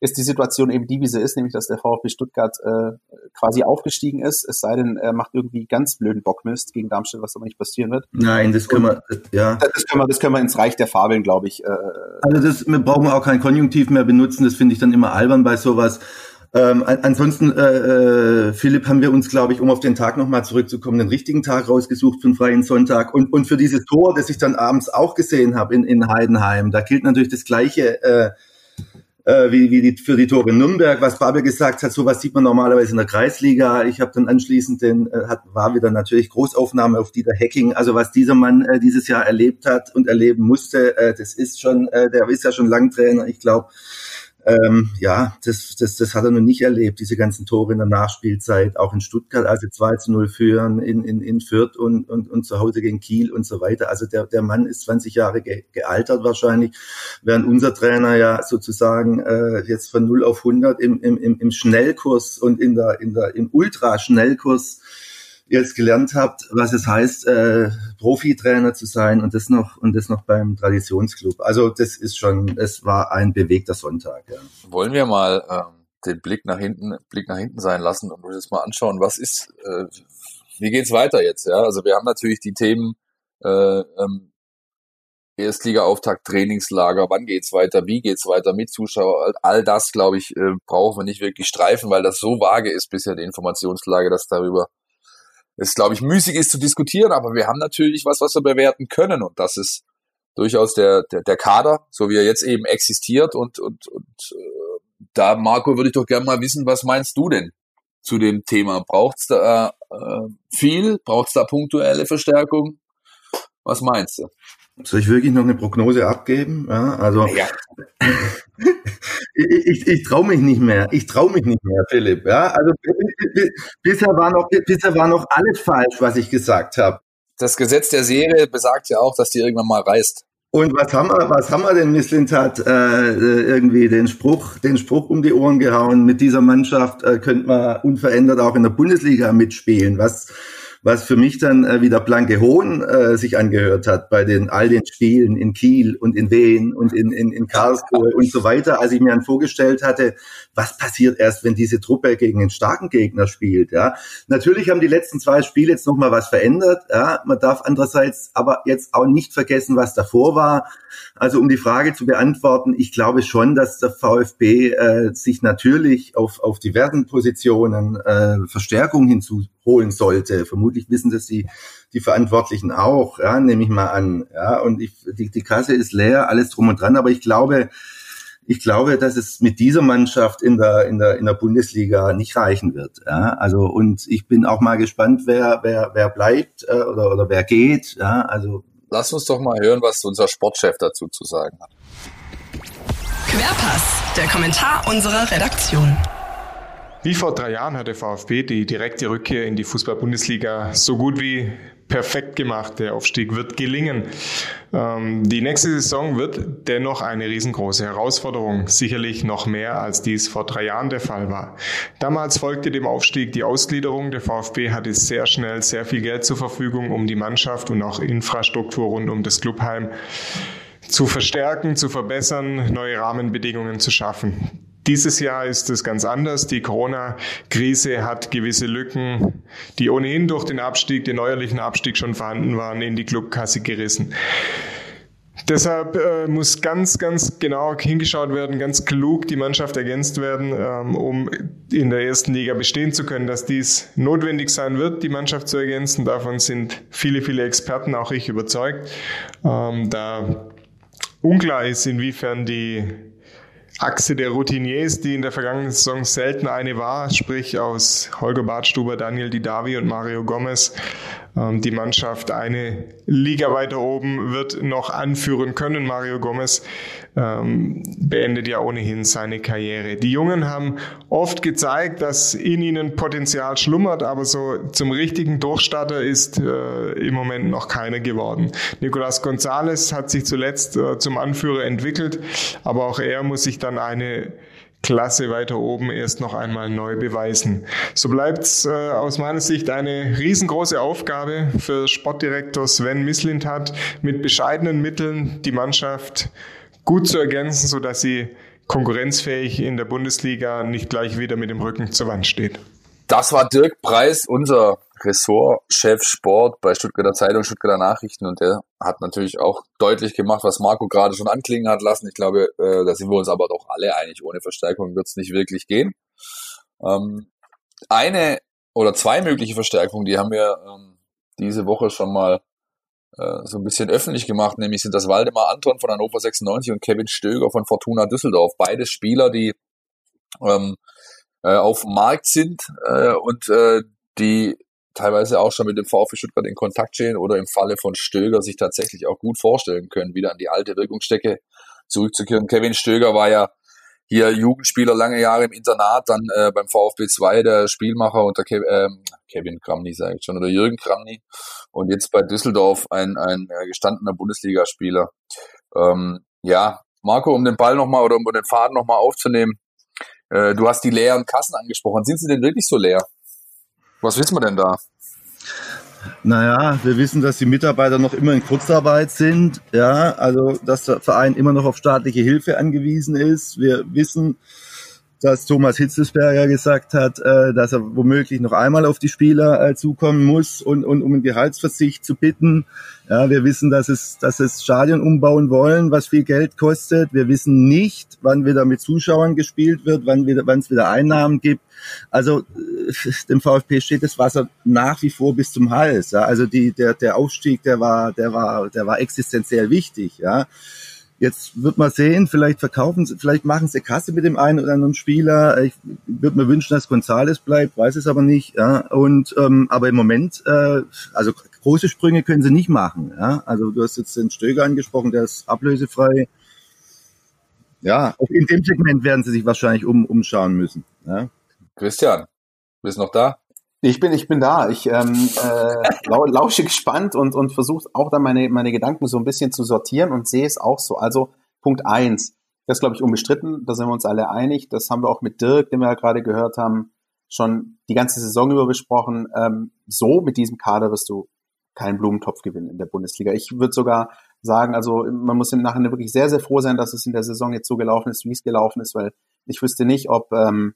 ist die Situation eben die, wie sie ist, nämlich dass der VfB Stuttgart äh, quasi aufgestiegen ist, es sei denn, er macht irgendwie ganz blöden Bockmist gegen Darmstadt, was aber nicht passieren wird. Nein, das können wir, ja. Das können wir, das können wir ins Reich der Fabeln, glaube ich. Äh, also das wir brauchen auch kein Konjunktiv mehr benutzen, das finde ich dann immer albern bei sowas. Ähm, ansonsten, äh, äh, Philipp, haben wir uns, glaube ich, um auf den Tag nochmal zurückzukommen, den richtigen Tag rausgesucht für den freien Sonntag. Und, und für dieses Tor, das ich dann abends auch gesehen habe in, in Heidenheim, da gilt natürlich das Gleiche. Äh, äh, wie, wie die, für die Tore Nürnberg, was Babel gesagt hat, sowas sieht man normalerweise in der Kreisliga. Ich habe dann anschließend den, äh, hat, war wieder natürlich Großaufnahme auf Dieter Hacking. Also was dieser Mann äh, dieses Jahr erlebt hat und erleben musste, äh, das ist schon, äh, der ist ja schon lang Trainer. Ich glaube, ähm, ja, das, das, das hat er noch nicht erlebt, diese ganzen Tore in der Nachspielzeit, auch in Stuttgart, also 2 zu 0 führen, in, in, in Fürth und, und, und zu Hause gegen Kiel und so weiter. Also der, der Mann ist 20 Jahre ge, gealtert wahrscheinlich, während unser Trainer ja sozusagen äh, jetzt von 0 auf 100 im, im, im Schnellkurs und in der, in der, im Ultraschnellkurs jetzt gelernt habt, was es heißt, äh, Profitrainer zu sein und das noch und das noch beim Traditionsclub. Also das ist schon, es war ein bewegter Sonntag. Ja. Wollen wir mal ähm, den Blick nach hinten, Blick nach hinten sein lassen und uns jetzt mal anschauen, was ist, äh, wie geht's weiter jetzt? Ja, also wir haben natürlich die Themen äh, ähm, Erstliga-Auftakt, Trainingslager, wann geht's weiter, wie geht's weiter mit Zuschauer, all das, glaube ich, äh, brauchen wir nicht wirklich streifen, weil das so vage ist bisher die Informationslage, dass darüber es, glaube ich, müßig ist zu diskutieren, aber wir haben natürlich was, was wir bewerten können und das ist durchaus der, der, der Kader, so wie er jetzt eben existiert und, und, und äh, da, Marco, würde ich doch gerne mal wissen, was meinst du denn zu dem Thema? Braucht es da äh, viel? Braucht es da punktuelle Verstärkung? Was meinst du? Soll ich wirklich noch eine Prognose abgeben? Ja, also ja. ich, ich, ich traue mich nicht mehr. Ich traue mich nicht mehr, Philipp. Ja, also bisher war noch bisher war noch alles falsch, was ich gesagt habe. Das Gesetz der Serie besagt ja auch, dass die irgendwann mal reißt. Und was haben wir, was haben wir denn Misslintat äh, irgendwie den Spruch, den Spruch um die Ohren gehauen? Mit dieser Mannschaft äh, könnte man unverändert auch in der Bundesliga mitspielen. Was was für mich dann äh, wieder blanke Hohn äh, sich angehört hat bei den all den Spielen in Kiel und in Wien und in, in, in Karlsruhe und so weiter, als ich mir dann vorgestellt hatte, was passiert erst, wenn diese Truppe gegen einen starken Gegner spielt. Ja, natürlich haben die letzten zwei Spiele jetzt noch mal was verändert. Ja, man darf andererseits aber jetzt auch nicht vergessen, was davor war. Also um die Frage zu beantworten, ich glaube schon, dass der VfB äh, sich natürlich auf auf diversen Positionen äh, Verstärkung hinzuholen sollte. Vermutlich wissen das die die Verantwortlichen auch. Ja, nehme ich mal an. Ja, und ich, die die Kasse ist leer, alles drum und dran. Aber ich glaube ich glaube, dass es mit dieser Mannschaft in der, in der, in der Bundesliga nicht reichen wird. Ja? Also, und ich bin auch mal gespannt, wer, wer, wer bleibt äh, oder, oder wer geht. Ja? Also, Lass uns doch mal hören, was unser Sportchef dazu zu sagen hat. Querpass, der Kommentar unserer Redaktion. Wie vor drei Jahren hat der VfB die direkte Rückkehr in die Fußball-Bundesliga so gut wie perfekt gemacht. Der Aufstieg wird gelingen. Ähm, die nächste Saison wird dennoch eine riesengroße Herausforderung. Sicherlich noch mehr, als dies vor drei Jahren der Fall war. Damals folgte dem Aufstieg die Ausgliederung. Der VfB hatte sehr schnell sehr viel Geld zur Verfügung, um die Mannschaft und auch Infrastruktur rund um das Clubheim zu verstärken, zu verbessern, neue Rahmenbedingungen zu schaffen. Dieses Jahr ist es ganz anders. Die Corona-Krise hat gewisse Lücken, die ohnehin durch den Abstieg, den neuerlichen Abstieg schon vorhanden waren, in die Clubkasse gerissen. Deshalb äh, muss ganz, ganz genau hingeschaut werden, ganz klug die Mannschaft ergänzt werden, ähm, um in der ersten Liga bestehen zu können. Dass dies notwendig sein wird, die Mannschaft zu ergänzen, davon sind viele, viele Experten, auch ich überzeugt. Ähm, da unklar ist, inwiefern die Achse der Routiniers, die in der vergangenen Saison selten eine war, sprich aus Holger Bartstuber, Daniel Didavi und Mario Gomez, ähm, die Mannschaft eine Liga weiter oben wird noch anführen können. Mario Gomez ähm, beendet ja ohnehin seine Karriere. Die Jungen haben oft gezeigt, dass in ihnen Potenzial schlummert, aber so zum richtigen Durchstarter ist äh, im Moment noch keiner geworden. Nicolas Gonzalez hat sich zuletzt äh, zum Anführer entwickelt, aber auch er muss sich dann eine Klasse weiter oben erst noch einmal neu beweisen. So bleibt es äh, aus meiner Sicht eine riesengroße Aufgabe für Sportdirektor Sven Mislintat, mit bescheidenen Mitteln die Mannschaft gut zu ergänzen, sodass sie konkurrenzfähig in der Bundesliga nicht gleich wieder mit dem Rücken zur Wand steht. Das war Dirk Preis, unser Ressortchef Sport bei Stuttgarter Zeitung, Stuttgarter Nachrichten und der hat natürlich auch deutlich gemacht, was Marco gerade schon anklingen hat lassen. Ich glaube, äh, da sind wir uns aber doch alle einig, ohne Verstärkung wird es nicht wirklich gehen. Ähm, eine oder zwei mögliche Verstärkungen, die haben wir ähm, diese Woche schon mal so ein bisschen öffentlich gemacht, nämlich sind das Waldemar Anton von Hannover 96 und Kevin Stöger von Fortuna Düsseldorf. Beide Spieler, die ähm, äh, auf dem Markt sind äh, und äh, die teilweise auch schon mit dem VfB Stuttgart in Kontakt stehen oder im Falle von Stöger sich tatsächlich auch gut vorstellen können, wieder an die alte Wirkungsstecke zurückzukehren. Kevin Stöger war ja hier Jugendspieler lange Jahre im Internat, dann äh, beim VfB 2 der Spielmacher unter Kev äh, Kevin Kramny, sage ich schon, oder Jürgen Kramny und jetzt bei Düsseldorf ein, ein äh, gestandener Bundesligaspieler. Ähm, ja, Marco, um den Ball nochmal oder um den Faden nochmal aufzunehmen, äh, du hast die leeren Kassen angesprochen. Sind sie denn wirklich so leer? Was wissen wir denn da? Naja, wir wissen, dass die Mitarbeiter noch immer in Kurzarbeit sind. Ja, also dass der Verein immer noch auf staatliche Hilfe angewiesen ist. Wir wissen, dass Thomas Hitzelsberger gesagt hat, äh, dass er womöglich noch einmal auf die Spieler äh, zukommen muss und, und um einen Gehaltsverzicht zu bitten. Ja, wir wissen, dass es, dass es Stadion umbauen wollen, was viel Geld kostet. Wir wissen nicht, wann wieder mit Zuschauern gespielt wird, wann wieder, wann es wieder Einnahmen gibt. Also äh, dem VfB steht das Wasser nach wie vor bis zum Hals. Ja. Also die, der, der Aufstieg, der war, der war, der war existenziell wichtig. Ja. Jetzt wird man sehen, vielleicht verkaufen sie, vielleicht machen sie Kasse mit dem einen oder anderen Spieler. Ich würde mir wünschen, dass Gonzales bleibt, weiß es aber nicht. Ja. Und ähm, aber im Moment, äh, also große Sprünge können sie nicht machen. Ja. Also du hast jetzt den Stöger angesprochen, der ist ablösefrei. Ja, in dem Segment werden sie sich wahrscheinlich um, umschauen müssen. Ja. Christian, bist noch da? Ich bin, ich bin da. Ich ähm, äh, lausche gespannt und, und versuche auch dann meine, meine Gedanken so ein bisschen zu sortieren und sehe es auch so. Also Punkt eins, das glaube ich, unbestritten, da sind wir uns alle einig. Das haben wir auch mit Dirk, den wir ja gerade gehört haben, schon die ganze Saison über besprochen. Ähm, so mit diesem Kader wirst du keinen Blumentopf gewinnen in der Bundesliga. Ich würde sogar sagen, also man muss im Nachhinein wirklich sehr, sehr froh sein, dass es in der Saison jetzt so gelaufen ist, wie es gelaufen ist, weil ich wüsste nicht, ob ähm,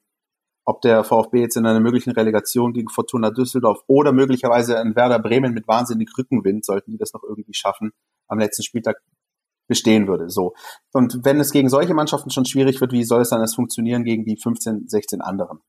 ob der VfB jetzt in einer möglichen Relegation gegen Fortuna Düsseldorf oder möglicherweise ein Werder Bremen mit wahnsinnig Rückenwind, sollten die das noch irgendwie schaffen, am letzten Spieltag bestehen würde. So. Und wenn es gegen solche Mannschaften schon schwierig wird, wie soll es dann erst funktionieren gegen die 15, 16 anderen?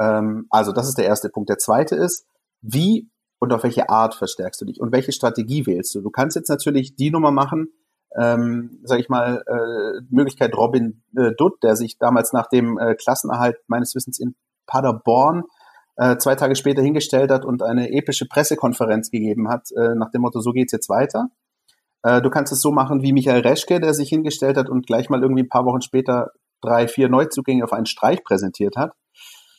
Ähm, also das ist der erste Punkt. Der zweite ist, wie und auf welche Art verstärkst du dich und welche Strategie wählst du? Du kannst jetzt natürlich die Nummer machen, ähm, sage ich mal, äh, Möglichkeit Robin äh, Dutt, der sich damals nach dem äh, Klassenerhalt meines Wissens in Paderborn äh, zwei Tage später hingestellt hat und eine epische Pressekonferenz gegeben hat, äh, nach dem Motto, so geht's jetzt weiter. Äh, du kannst es so machen wie Michael Reschke, der sich hingestellt hat und gleich mal irgendwie ein paar Wochen später drei, vier Neuzugänge auf einen Streich präsentiert hat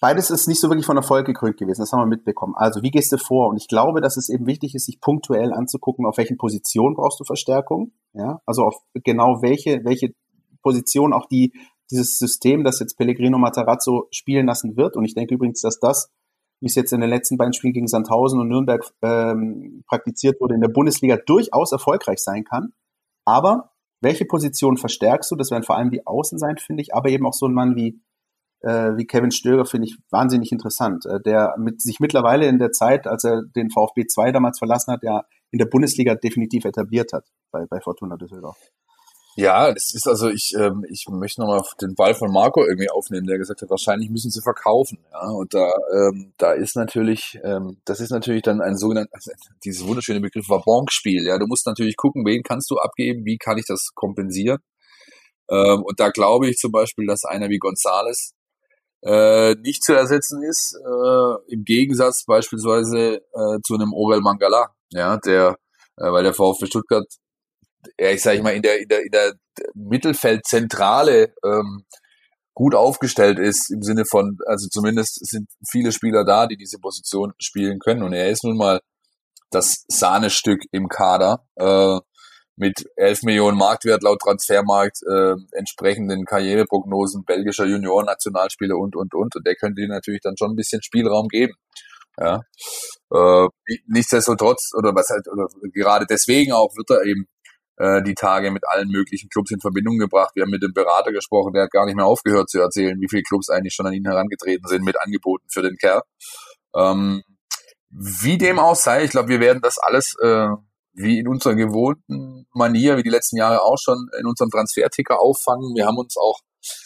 beides ist nicht so wirklich von Erfolg gekrönt gewesen. Das haben wir mitbekommen. Also wie gehst du vor? Und ich glaube, dass es eben wichtig ist, sich punktuell anzugucken, auf welchen Positionen brauchst du Verstärkung. Ja, also auf genau welche, welche Position auch die, dieses System, das jetzt Pellegrino Matarazzo spielen lassen wird. Und ich denke übrigens, dass das, wie es jetzt in den letzten beiden Spielen gegen Sandhausen und Nürnberg ähm, praktiziert wurde, in der Bundesliga durchaus erfolgreich sein kann. Aber welche Position verstärkst du? Das werden vor allem die Außen sein, finde ich, aber eben auch so ein Mann wie äh, wie Kevin Stöger finde ich wahnsinnig interessant, äh, der mit sich mittlerweile in der Zeit, als er den VfB 2 damals verlassen hat, ja in der Bundesliga definitiv etabliert hat bei, bei Fortuna Düsseldorf. Ja, das ist also ich ähm, ich möchte nochmal den Ball von Marco irgendwie aufnehmen, der gesagt hat, wahrscheinlich müssen sie verkaufen. Ja, und da ähm, da ist natürlich ähm, das ist natürlich dann ein sogenanntes dieses wunderschöne Begriff Wabonk-Spiel. Ja, du musst natürlich gucken, wen kannst du abgeben, wie kann ich das kompensieren. Ähm, und da glaube ich zum Beispiel, dass einer wie Gonzales äh, nicht zu ersetzen ist, äh, im Gegensatz beispielsweise äh, zu einem Orel Mangala, ja, der, äh, weil der VfB Stuttgart, ja, ich sage mal, in der, in der, in der Mittelfeldzentrale ähm, gut aufgestellt ist, im Sinne von, also zumindest sind viele Spieler da, die diese Position spielen können und er ist nun mal das Sahnestück im Kader. Äh, mit 11 Millionen Marktwert laut Transfermarkt, äh, entsprechenden Karriereprognosen belgischer Junioren-Nationalspieler und, und, und. Und der könnte ihnen natürlich dann schon ein bisschen Spielraum geben. Ja. Äh, nichtsdestotrotz, oder was halt, oder gerade deswegen auch wird er eben äh, die Tage mit allen möglichen Clubs in Verbindung gebracht. Wir haben mit dem Berater gesprochen, der hat gar nicht mehr aufgehört zu erzählen, wie viele Clubs eigentlich schon an ihn herangetreten sind mit Angeboten für den Kerl. Ähm, wie dem auch sei, ich glaube, wir werden das alles äh, wie in unserer gewohnten Manier, wie die letzten Jahre auch schon, in unserem Transferticker auffangen. Wir haben uns auch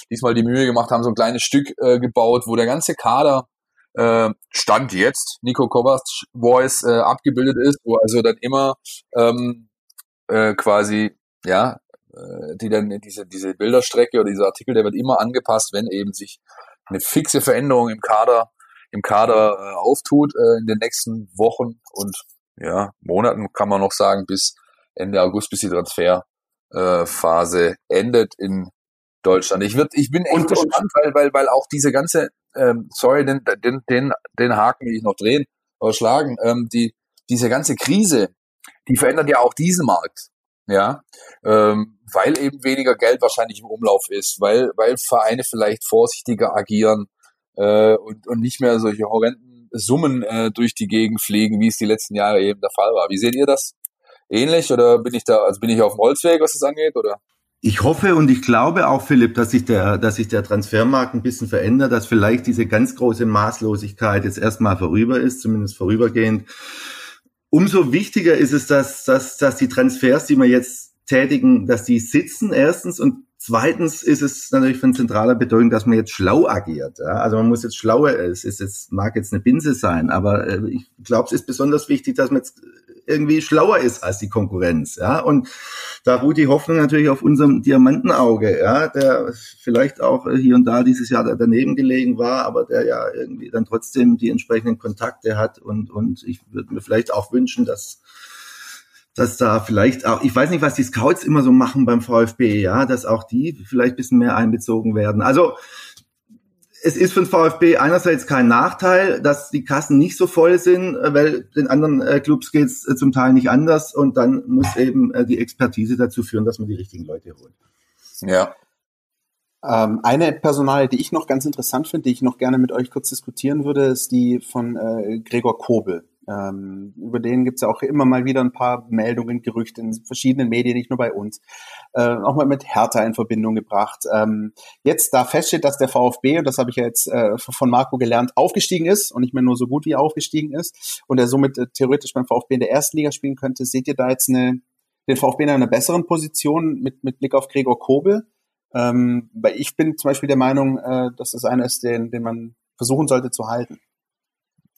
diesmal die Mühe gemacht, haben so ein kleines Stück äh, gebaut, wo der ganze Kader äh, Stand jetzt Nico Kovac Voice äh, abgebildet ist, wo also dann immer ähm, äh, quasi, ja, äh, die dann diese, diese Bilderstrecke oder dieser Artikel, der wird immer angepasst, wenn eben sich eine fixe Veränderung im Kader, im Kader äh, auftut äh, in den nächsten Wochen und ja, Monaten kann man noch sagen, bis Ende August, bis die Transferphase äh, endet in Deutschland. Ich, würd, ich bin echt und, gespannt, weil, weil, weil auch diese ganze, ähm, sorry, den, den, den, den Haken will ich noch drehen oder schlagen, ähm, die, diese ganze Krise, die verändert ja auch diesen Markt. Ja, ähm, weil eben weniger Geld wahrscheinlich im Umlauf ist, weil, weil Vereine vielleicht vorsichtiger agieren äh, und, und nicht mehr solche horrenden Summen äh, durch die Gegend fliegen, wie es die letzten Jahre eben der Fall war. Wie seht ihr das? Ähnlich oder bin ich da, also bin ich auf dem Holzweg, was das angeht, oder? Ich hoffe und ich glaube auch, Philipp, dass sich der, dass sich der Transfermarkt ein bisschen verändert, dass vielleicht diese ganz große Maßlosigkeit jetzt erstmal vorüber ist, zumindest vorübergehend. Umso wichtiger ist es, dass, dass, dass die Transfers, die wir jetzt tätigen, dass die sitzen erstens und Zweitens ist es natürlich von zentraler Bedeutung, dass man jetzt schlau agiert. Ja? Also man muss jetzt schlauer, es ist jetzt, mag jetzt eine Binse sein, aber äh, ich glaube, es ist besonders wichtig, dass man jetzt irgendwie schlauer ist als die Konkurrenz. Ja? Und da ruht die Hoffnung natürlich auf unserem Diamantenauge, ja, der vielleicht auch hier und da dieses Jahr daneben gelegen war, aber der ja irgendwie dann trotzdem die entsprechenden Kontakte hat und, und ich würde mir vielleicht auch wünschen, dass dass da vielleicht auch, ich weiß nicht, was die Scouts immer so machen beim VfB, ja, dass auch die vielleicht ein bisschen mehr einbezogen werden. Also es ist für den VfB einerseits kein Nachteil, dass die Kassen nicht so voll sind, weil den anderen äh, Clubs geht's äh, zum Teil nicht anders und dann muss eben äh, die Expertise dazu führen, dass man die richtigen Leute holt. Ja. Ähm, eine Personale, die ich noch ganz interessant finde, die ich noch gerne mit euch kurz diskutieren würde, ist die von äh, Gregor Kobel. Ähm, über den gibt's ja auch immer mal wieder ein paar Meldungen, Gerüchte in verschiedenen Medien, nicht nur bei uns. Äh, auch mal mit Hertha in Verbindung gebracht. Ähm, jetzt, da feststeht, dass der VfB, und das habe ich ja jetzt äh, von Marco gelernt, aufgestiegen ist und nicht mehr nur so gut wie aufgestiegen ist und er somit äh, theoretisch beim VfB in der ersten Liga spielen könnte. Seht ihr da jetzt eine, den VfB in einer besseren Position mit, mit Blick auf Gregor Kobel? Ähm, weil ich bin zum Beispiel der Meinung, äh, dass das einer ist, den, den man versuchen sollte zu halten.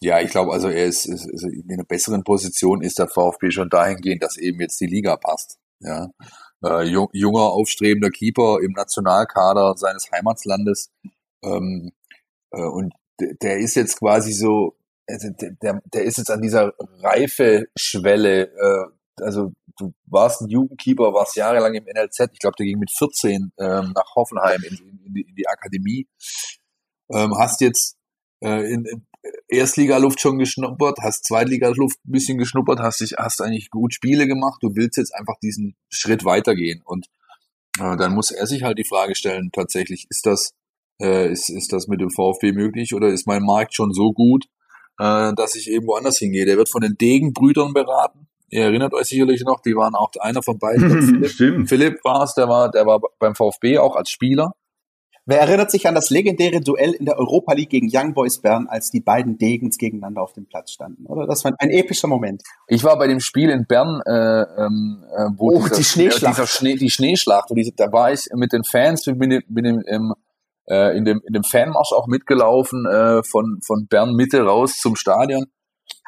Ja, ich glaube, also er ist, ist, ist in einer besseren Position ist der VfB schon dahingehend, dass eben jetzt die Liga passt. Ja, äh, junger aufstrebender Keeper im Nationalkader seines Heimatslandes ähm, äh, und der ist jetzt quasi so, also der, der ist jetzt an dieser Reifeschwelle. Äh, also du warst ein Jugendkeeper, warst jahrelang im NLZ. Ich glaube, der ging mit 14 ähm, nach Hoffenheim in, in, die, in die Akademie. Ähm, hast jetzt äh, in, in Erstligaluft schon geschnuppert, hast Zweitligaluft ein bisschen geschnuppert, hast dich, hast eigentlich gut Spiele gemacht, du willst jetzt einfach diesen Schritt weitergehen und äh, dann muss er sich halt die Frage stellen, tatsächlich, ist das, äh, ist, ist das mit dem VfB möglich oder ist mein Markt schon so gut, äh, dass ich irgendwo anders hingehe? Der wird von den Degenbrüdern beraten. Ihr erinnert euch sicherlich noch, die waren auch einer von beiden. Philipp. Philipp war es, der war, der war beim VfB auch als Spieler Wer erinnert sich an das legendäre Duell in der Europa League gegen Young Boys Bern, als die beiden Degens gegeneinander auf dem Platz standen? Oder das war ein epischer Moment. Ich war bei dem Spiel in Bern, äh, ähm, äh, wo oh, dieser, die Schneeschlacht, Schnee, die Schneeschlacht, wo die, da war ich mit den Fans, bin, dem, bin dem, im, äh, in dem in dem Fanmarsch auch mitgelaufen äh, von von Bern Mitte raus zum Stadion.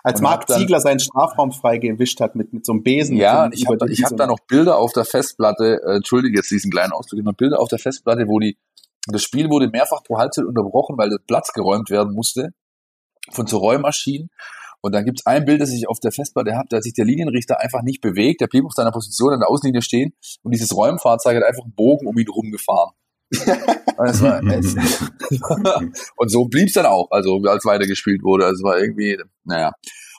Als Marc Ziegler seinen Strafraum frei gewischt hat mit, mit so einem Besen. Ja, ich habe ich hab da noch Bilder auf der Festplatte, äh, entschuldige jetzt diesen kleinen Ausdruck, noch Bilder auf der Festplatte, wo die das Spiel wurde mehrfach pro Halbzeit unterbrochen, weil der Platz geräumt werden musste von so Räummaschinen. Und dann gibt es ein Bild, das ich auf der Festplatte habe, da hat sich der Linienrichter einfach nicht bewegt, der blieb auf seiner Position an der Außenlinie stehen und dieses Räumfahrzeug hat einfach einen Bogen um ihn rumgefahren. und so blieb es dann auch, also als weitergespielt wurde. Also es war irgendwie, naja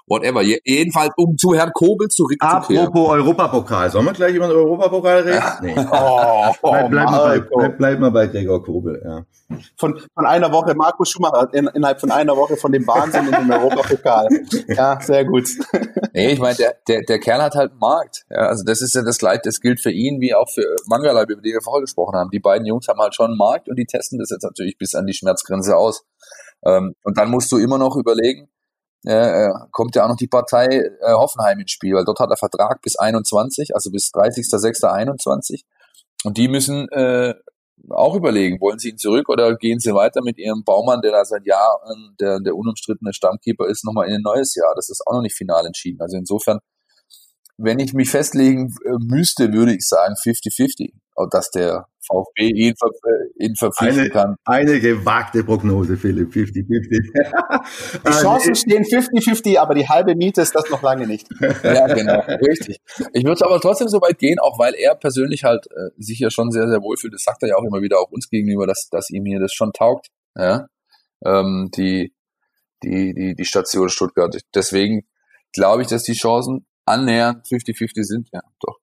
whatever. Jedenfalls, um zu Herrn Kobel zurückzukehren. Apropos Europapokal. Sollen wir gleich über den Europapokal reden? Ja. Nee. Oh, bleib, bleib, mal bei, bleib, bleib, mal bei Gregor Kobel, ja. Von, von einer Woche, Marco Schumacher, in, innerhalb von einer Woche von dem Wahnsinn in den Europapokal. Ja, sehr gut. Nee, ich meine, der, der, der Kerl hat halt einen Markt. Ja, also das ist ja das Gleiche, das gilt für ihn wie auch für Mangala, über die wir vorher gesprochen haben. Die beiden Jungs haben halt schon einen Markt und die testen das jetzt natürlich bis an die Schmerzgrenze aus. Ähm, und dann musst du immer noch überlegen, äh, kommt ja auch noch die Partei äh, Hoffenheim ins Spiel, weil dort hat er Vertrag bis 21, also bis 30.06.21. Und die müssen äh, auch überlegen, wollen sie ihn zurück oder gehen sie weiter mit ihrem Baumann, der da seit Jahren der, der unumstrittene Stammkeeper ist, nochmal in ein neues Jahr. Das ist auch noch nicht final entschieden. Also insofern, wenn ich mich festlegen äh, müsste, würde ich sagen 50-50 dass der VfB ihn, ver äh, ihn verpflichten eine, kann. Eine gewagte Prognose, Philipp, 50-50. die Chancen stehen 50-50, aber die halbe Miete ist das noch lange nicht. ja, genau, richtig. Ich würde aber trotzdem so weit gehen, auch weil er persönlich halt äh, sich ja schon sehr, sehr wohlfühlt. Das sagt er ja auch immer wieder auch uns gegenüber, dass, dass ihm hier das schon taugt. Ja? Ähm, die, die, die, die Station Stuttgart. Deswegen glaube ich, dass die Chancen annähernd 50-50 sind. Ja, doch.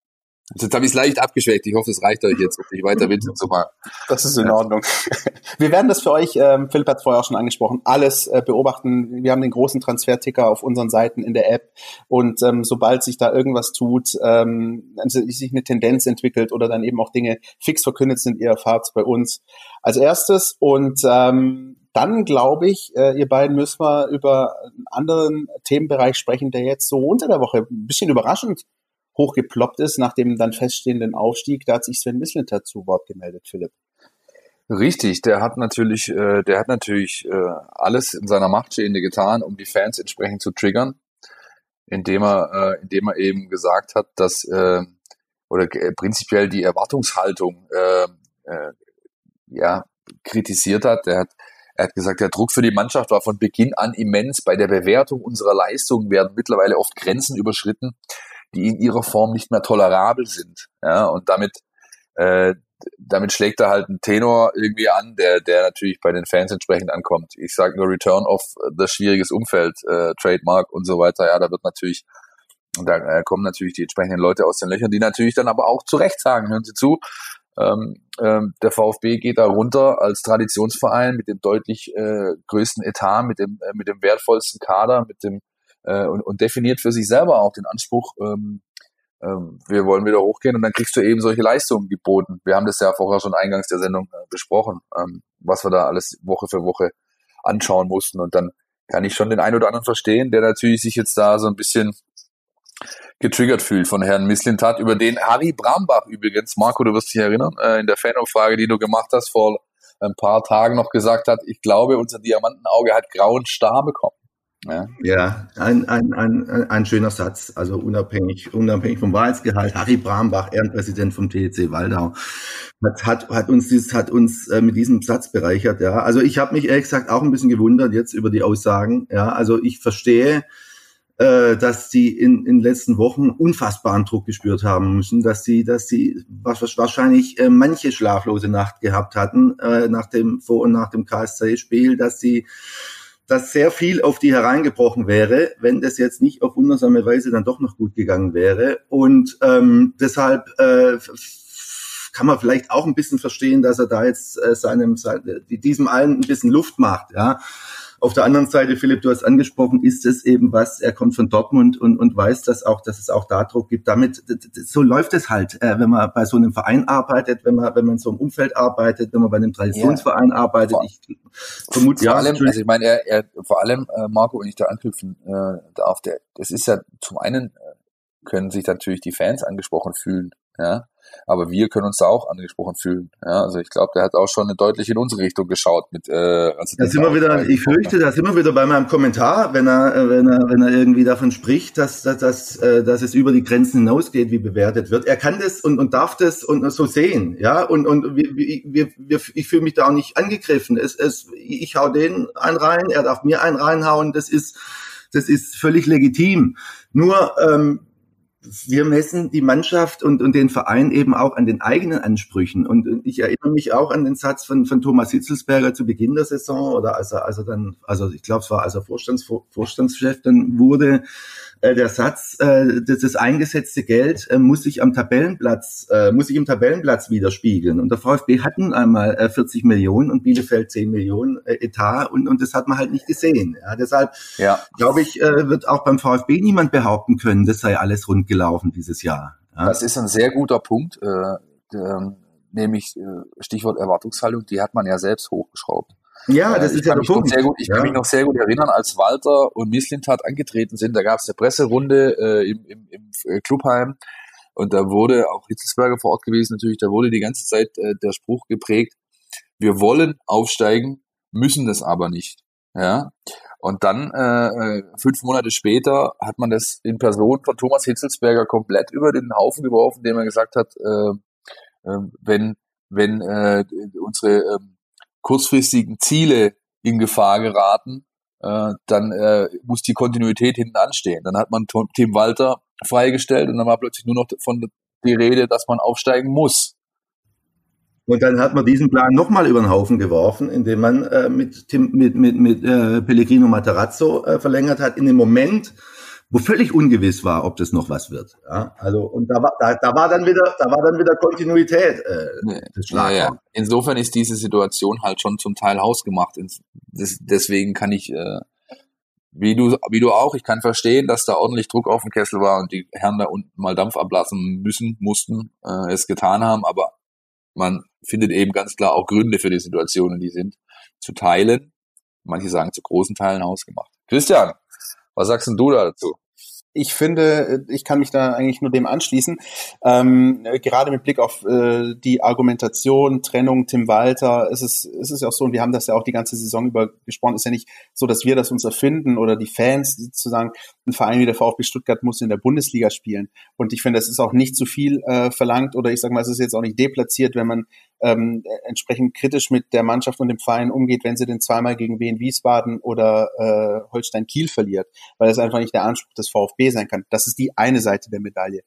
Jetzt habe ich es leicht abgeschwächt. Ich hoffe, es reicht euch jetzt, ob ich weiter will. So mal. Das ist in ja. Ordnung. Wir werden das für euch, ähm, Philipp hat es vorher auch schon angesprochen, alles äh, beobachten. Wir haben den großen Transferticker auf unseren Seiten in der App und ähm, sobald sich da irgendwas tut, ähm, also sich eine Tendenz entwickelt oder dann eben auch Dinge fix verkündet sind, ihr erfahrt es bei uns als erstes und ähm, dann glaube ich, äh, ihr beiden müssen wir über einen anderen Themenbereich sprechen, der jetzt so unter der Woche ein bisschen überraschend hochgeploppt ist nach dem dann feststehenden Aufstieg. Da hat sich Sven Mislintat zu Wort gemeldet, Philipp. Richtig, der hat natürlich, äh, der hat natürlich äh, alles in seiner Macht Stehende getan, um die Fans entsprechend zu triggern, indem er, äh, indem er eben gesagt hat, dass äh, oder prinzipiell die Erwartungshaltung äh, äh, ja kritisiert hat. Er hat er hat gesagt, der Druck für die Mannschaft war von Beginn an immens. Bei der Bewertung unserer Leistungen werden mittlerweile oft Grenzen überschritten die in ihrer Form nicht mehr tolerabel sind. Ja, und damit, äh, damit schlägt er halt einen Tenor irgendwie an, der, der natürlich bei den Fans entsprechend ankommt. Ich sage nur Return of das schwieriges Umfeld, äh, Trademark und so weiter. Ja, da wird natürlich, da äh, kommen natürlich die entsprechenden Leute aus den Löchern, die natürlich dann aber auch zu Recht sagen, hören Sie zu, ähm, ähm, der VfB geht da runter als Traditionsverein mit dem deutlich äh, größten Etat, mit dem, äh, mit dem wertvollsten Kader, mit dem äh, und, und definiert für sich selber auch den Anspruch, ähm, ähm, wir wollen wieder hochgehen und dann kriegst du eben solche Leistungen geboten. Wir haben das ja vorher schon eingangs der Sendung äh, besprochen, ähm, was wir da alles Woche für Woche anschauen mussten und dann kann ich schon den einen oder anderen verstehen, der natürlich sich jetzt da so ein bisschen getriggert fühlt von Herrn Misslintat, über den Harry Brambach übrigens, Marco, du wirst dich erinnern, äh, in der Fanumfrage, die du gemacht hast, vor ein paar Tagen noch gesagt hat, ich glaube, unser Diamantenauge hat grauen Star bekommen. Ja, ja ein, ein, ein, ein schöner Satz, also unabhängig, unabhängig vom Wahrheitsgehalt. Harry Brambach, Ehrenpräsident vom TEC Waldau, hat, hat, hat uns, dieses, hat uns äh, mit diesem Satz bereichert. Ja, also ich habe mich ehrlich gesagt auch ein bisschen gewundert jetzt über die Aussagen. Ja, also ich verstehe, äh, dass die in, in den letzten Wochen unfassbaren Druck gespürt haben müssen, dass sie, dass sie wahrscheinlich äh, manche schlaflose Nacht gehabt hatten äh, nach dem vor und nach dem KSC-Spiel, dass sie dass sehr viel auf die hereingebrochen wäre, wenn das jetzt nicht auf wundersame Weise dann doch noch gut gegangen wäre. Und ähm, deshalb äh, kann man vielleicht auch ein bisschen verstehen, dass er da jetzt äh, seinem, diesem allen ein bisschen Luft macht. Ja, auf der anderen Seite, Philipp, du hast angesprochen, ist es eben was, er kommt von Dortmund und, und weiß, dass auch, dass es auch da Druck gibt. Damit, so läuft es halt, äh, wenn man bei so einem Verein arbeitet, wenn man, wenn man in so einem Umfeld arbeitet, wenn man bei einem Traditionsverein ja. arbeitet. Vor, ich vermute, vor ja, allem, also ich meine, er, er, vor allem, äh, Marco, wenn ich da anknüpfen äh, darf, der, das ist ja zum einen, äh, können sich natürlich die Fans angesprochen fühlen, ja, aber wir können uns da auch angesprochen fühlen. Ja, also ich glaube, der hat auch schon deutlich in unsere Richtung geschaut. Mit, äh, also da sind wir wieder, ich fürchte, da sind wir wieder bei meinem Kommentar, wenn er, äh, wenn er, wenn er irgendwie davon spricht, dass, dass, dass, äh, dass es über die Grenzen hinausgeht, wie bewertet wird. Er kann das und, und darf das und so sehen, ja. Und, und wir, wir, wir, ich fühle mich da auch nicht angegriffen. Es, es, ich hau den einen rein, er darf mir einen reinhauen. Das ist, das ist völlig legitim. Nur ähm, wir messen die Mannschaft und, und den Verein eben auch an den eigenen Ansprüchen. Und, ich erinnere mich auch an den Satz von, von Thomas Hitzelsberger zu Beginn der Saison oder als er, als er dann, also ich glaube, es war als er Vorstands, Vorstandschef dann wurde, äh, der Satz, äh, das, das eingesetzte Geld äh, muss sich am Tabellenplatz, äh, muss sich im Tabellenplatz widerspiegeln. Und der VfB hatten einmal äh, 40 Millionen und Bielefeld 10 Millionen äh, Etat und, und das hat man halt nicht gesehen. Ja, deshalb ja. glaube ich, äh, wird auch beim VfB niemand behaupten können, das sei alles rund gelaufen dieses Jahr. Ja. Das ist ein sehr guter Punkt, äh, äh, nämlich äh, Stichwort Erwartungshaltung, die hat man ja selbst hochgeschraubt. Ja, äh, das ist ja der Punkt. Gut, ich ja. kann mich noch sehr gut erinnern, als Walter und Mislintat angetreten sind, da gab es eine Presserunde äh, im, im, im äh, Clubheim Und da wurde auch Hitzelsberger vor Ort gewesen natürlich, da wurde die ganze Zeit äh, der Spruch geprägt, wir wollen aufsteigen, müssen das aber nicht. Ja. Und dann, äh, äh, fünf Monate später, hat man das in Person von Thomas Hitzelsberger komplett über den Haufen geworfen, indem er gesagt hat, äh, äh, wenn, wenn äh, unsere äh, kurzfristigen Ziele in Gefahr geraten, äh, dann äh, muss die Kontinuität hinten anstehen. Dann hat man Tim Walter freigestellt und dann war plötzlich nur noch von die Rede, dass man aufsteigen muss. Und dann hat man diesen Plan nochmal über den Haufen geworfen, indem man äh, mit, Tim, mit, mit, mit äh, Pellegrino Materazzo äh, verlängert hat, in dem Moment, wo völlig ungewiss war, ob das noch was wird. Ja, also und da war da, da war dann wieder da war dann wieder Kontinuität äh, des ja, ja. Insofern ist diese Situation halt schon zum Teil hausgemacht. deswegen kann ich äh, wie du wie du auch, ich kann verstehen, dass da ordentlich Druck auf dem Kessel war und die Herren da unten mal Dampf ablassen müssen, mussten, äh, es getan haben, aber man findet eben ganz klar auch Gründe für die Situationen, die sind, zu teilen. Manche sagen zu großen Teilen ausgemacht. Christian, was sagst denn du dazu? ich finde, ich kann mich da eigentlich nur dem anschließen. Ähm, gerade mit Blick auf äh, die Argumentation, Trennung, Tim Walter, ist es, ist es ja auch so, und wir haben das ja auch die ganze Saison über gesprochen, ist ja nicht so, dass wir das uns erfinden oder die Fans sozusagen, ein Verein wie der VfB Stuttgart muss in der Bundesliga spielen. Und ich finde, das ist auch nicht zu viel äh, verlangt oder ich sage mal, es ist jetzt auch nicht deplatziert, wenn man ähm, entsprechend kritisch mit der Mannschaft und dem Verein umgeht, wenn sie den zweimal gegen Wien Wiesbaden oder äh, Holstein Kiel verliert, weil das einfach nicht der Anspruch des VfB sein kann. Das ist die eine Seite der Medaille.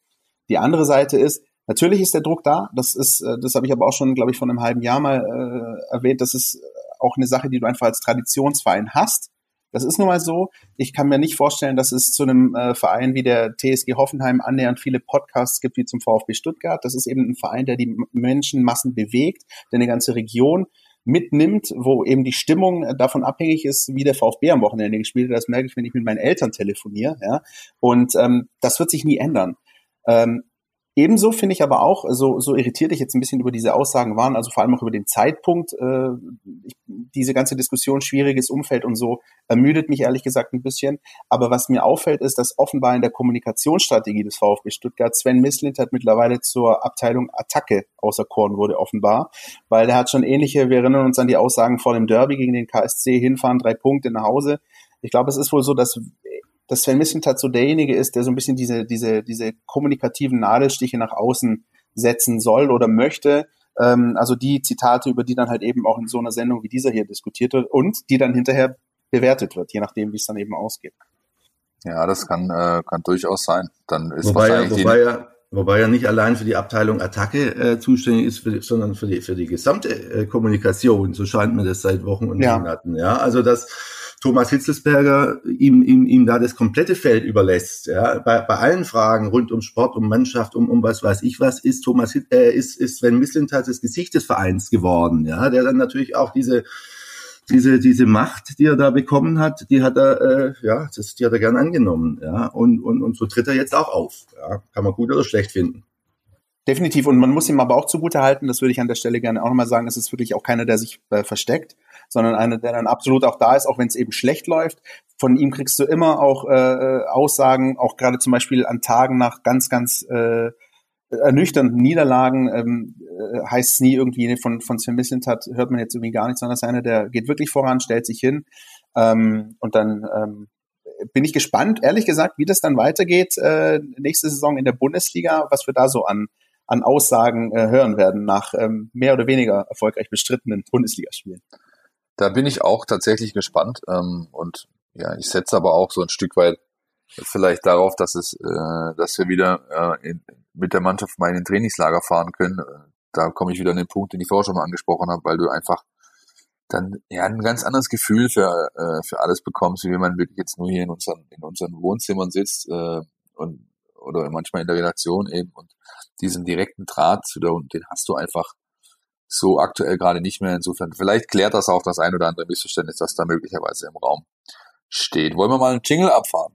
Die andere Seite ist, natürlich ist der Druck da. Das ist, äh, das habe ich aber auch schon, glaube ich, von einem halben Jahr mal äh, erwähnt. Das ist auch eine Sache, die du einfach als Traditionsverein hast. Das ist nun mal so. Ich kann mir nicht vorstellen, dass es zu einem äh, Verein wie der TSG Hoffenheim annähernd viele Podcasts gibt wie zum VfB Stuttgart. Das ist eben ein Verein, der die Menschenmassen bewegt, der eine ganze Region mitnimmt, wo eben die Stimmung davon abhängig ist, wie der VfB am Wochenende gespielt hat. Das merke ich, wenn ich mit meinen Eltern telefoniere. Ja? Und ähm, das wird sich nie ändern. Ähm, Ebenso finde ich aber auch, so, so irritiert ich jetzt ein bisschen über diese Aussagen waren, also vor allem auch über den Zeitpunkt, äh, ich, diese ganze Diskussion, schwieriges Umfeld und so, ermüdet mich ehrlich gesagt ein bisschen. Aber was mir auffällt, ist, dass offenbar in der Kommunikationsstrategie des VfB Stuttgart Sven Mislint hat mittlerweile zur Abteilung Attacke auserkoren wurde, offenbar, weil er hat schon ähnliche, wir erinnern uns an die Aussagen vor dem Derby gegen den KSC, hinfahren, drei Punkte nach Hause. Ich glaube, es ist wohl so, dass dass Sven Mislintat so derjenige ist, der so ein bisschen diese, diese, diese kommunikativen Nadelstiche nach außen setzen soll oder möchte. Ähm, also die Zitate, über die dann halt eben auch in so einer Sendung wie dieser hier diskutiert wird und die dann hinterher bewertet wird, je nachdem, wie es dann eben ausgeht. Ja, das kann, äh, kann durchaus sein. Dann ist wobei, wahrscheinlich wobei ja, wobei er nicht allein für die Abteilung Attacke äh, zuständig ist, für, sondern für die, für die gesamte äh, Kommunikation. So scheint mir das seit Wochen und ja. Monaten. Ja, also das Thomas Hitzelsberger ihm, ihm, ihm da das komplette Feld überlässt. Ja, bei, bei allen Fragen rund um Sport, um Mannschaft, um, um was weiß ich was, ist Thomas äh, ist, ist Sven Mislintat das Gesicht des Vereins geworden. Ja, der dann natürlich auch diese diese diese Macht, die er da bekommen hat, die hat er äh, ja, das die hat er gern angenommen. Ja, und und und so tritt er jetzt auch auf. Ja, kann man gut oder schlecht finden. Definitiv. Und man muss ihm aber auch zugute halten, das würde ich an der Stelle gerne auch nochmal sagen, es ist wirklich auch keiner, der sich äh, versteckt, sondern einer, der dann absolut auch da ist, auch wenn es eben schlecht läuft. Von ihm kriegst du immer auch äh, äh Aussagen, auch gerade zum Beispiel an Tagen nach ganz, ganz äh, ernüchternden Niederlagen ähm, äh, heißt es nie irgendwie von, von Sven Mislintat hört man jetzt irgendwie gar nichts, sondern ist einer, der geht wirklich voran, stellt sich hin ähm, und dann ähm, bin ich gespannt, ehrlich gesagt, wie das dann weitergeht äh, nächste Saison in der Bundesliga, was wir da so an an Aussagen äh, hören werden nach ähm, mehr oder weniger erfolgreich bestrittenen Bundesligaspielen. Da bin ich auch tatsächlich gespannt ähm, und ja, ich setze aber auch so ein Stück weit vielleicht darauf, dass es, äh, dass wir wieder äh, in, mit der Mannschaft mal in den Trainingslager fahren können. Da komme ich wieder an den Punkt, den ich vorher schon mal angesprochen habe, weil du einfach dann ja ein ganz anderes Gefühl für äh, für alles bekommst, wie wenn man wirklich jetzt nur hier in unseren in unseren Wohnzimmern sitzt äh, und oder manchmal in der Redaktion eben und diesen direkten Draht zu der, den hast du einfach so aktuell gerade nicht mehr. Insofern, vielleicht klärt das auch das ein oder andere Missverständnis, das da möglicherweise im Raum steht. Wollen wir mal einen Jingle abfahren?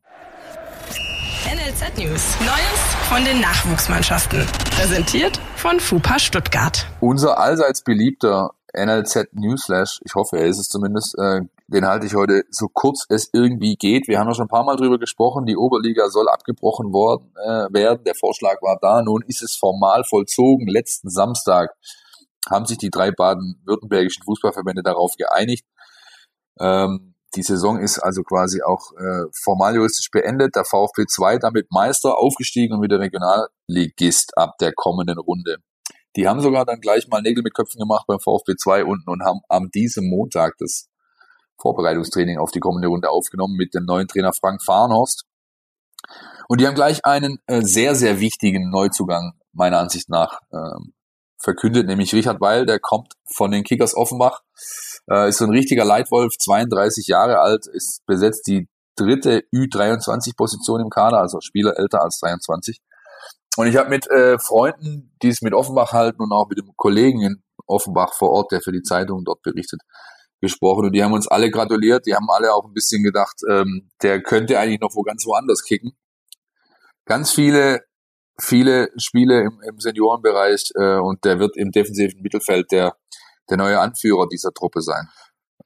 NLZ News. Neues von den Nachwuchsmannschaften. Präsentiert von FUPA Stuttgart. Unser allseits beliebter NLZ Newsflash, ich hoffe, er ist es zumindest, äh, Den halte ich heute so kurz es irgendwie geht. Wir haben ja schon ein paar Mal drüber gesprochen. Die Oberliga soll abgebrochen worden äh, werden. Der Vorschlag war da. Nun ist es formal vollzogen. Letzten Samstag haben sich die drei baden-württembergischen Fußballverbände darauf geeinigt. Ähm, die Saison ist also quasi auch äh, formal juristisch beendet. Der VfB 2 damit Meister aufgestiegen und wieder Regionalligist ab der kommenden Runde. Die haben sogar dann gleich mal Nägel mit Köpfen gemacht beim VfB 2 unten und haben am diesem Montag das Vorbereitungstraining auf die kommende Runde aufgenommen mit dem neuen Trainer Frank Farnhorst. Und die haben gleich einen äh, sehr, sehr wichtigen Neuzugang meiner Ansicht nach ähm, verkündet, nämlich Richard Weil, der kommt von den Kickers Offenbach, äh, ist so ein richtiger Leitwolf, 32 Jahre alt, ist besetzt die dritte Ü23-Position im Kader, also Spieler älter als 23. Und ich habe mit äh, Freunden, die es mit Offenbach halten und auch mit dem Kollegen in Offenbach vor Ort, der für die Zeitung dort berichtet, gesprochen und die haben uns alle gratuliert, die haben alle auch ein bisschen gedacht, ähm, der könnte eigentlich noch wo ganz woanders kicken. Ganz viele, viele Spiele im, im Seniorenbereich äh, und der wird im defensiven Mittelfeld der, der neue Anführer dieser Truppe sein.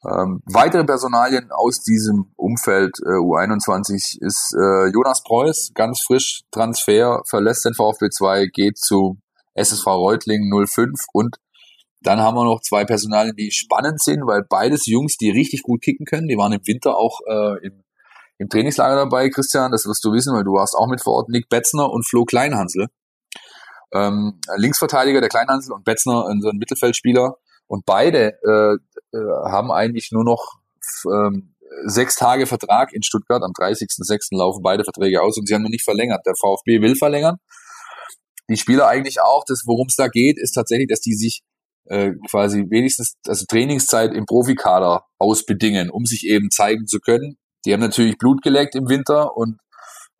Ähm, weitere Personalien aus diesem Umfeld äh, U21 ist äh, Jonas Preuß, ganz frisch Transfer, verlässt den VfB 2, geht zu SSV Reutling 05 und dann haben wir noch zwei Personalien, die spannend sind, weil beides Jungs, die richtig gut kicken können. Die waren im Winter auch äh, im, im Trainingslager dabei, Christian. Das wirst du wissen, weil du warst auch mit vor Ort. Nick Betzner und Flo Kleinhansel. Ähm, Linksverteidiger der Kleinhansel und Betzner, so ein Mittelfeldspieler. Und beide äh, äh, haben eigentlich nur noch ähm, sechs Tage Vertrag in Stuttgart. Am 30.06. laufen beide Verträge aus und sie haben noch nicht verlängert. Der VfB will verlängern. Die Spieler eigentlich auch. Das, worum es da geht, ist tatsächlich, dass die sich äh, quasi wenigstens also Trainingszeit im Profikader ausbedingen, um sich eben zeigen zu können. Die haben natürlich Blut geleckt im Winter und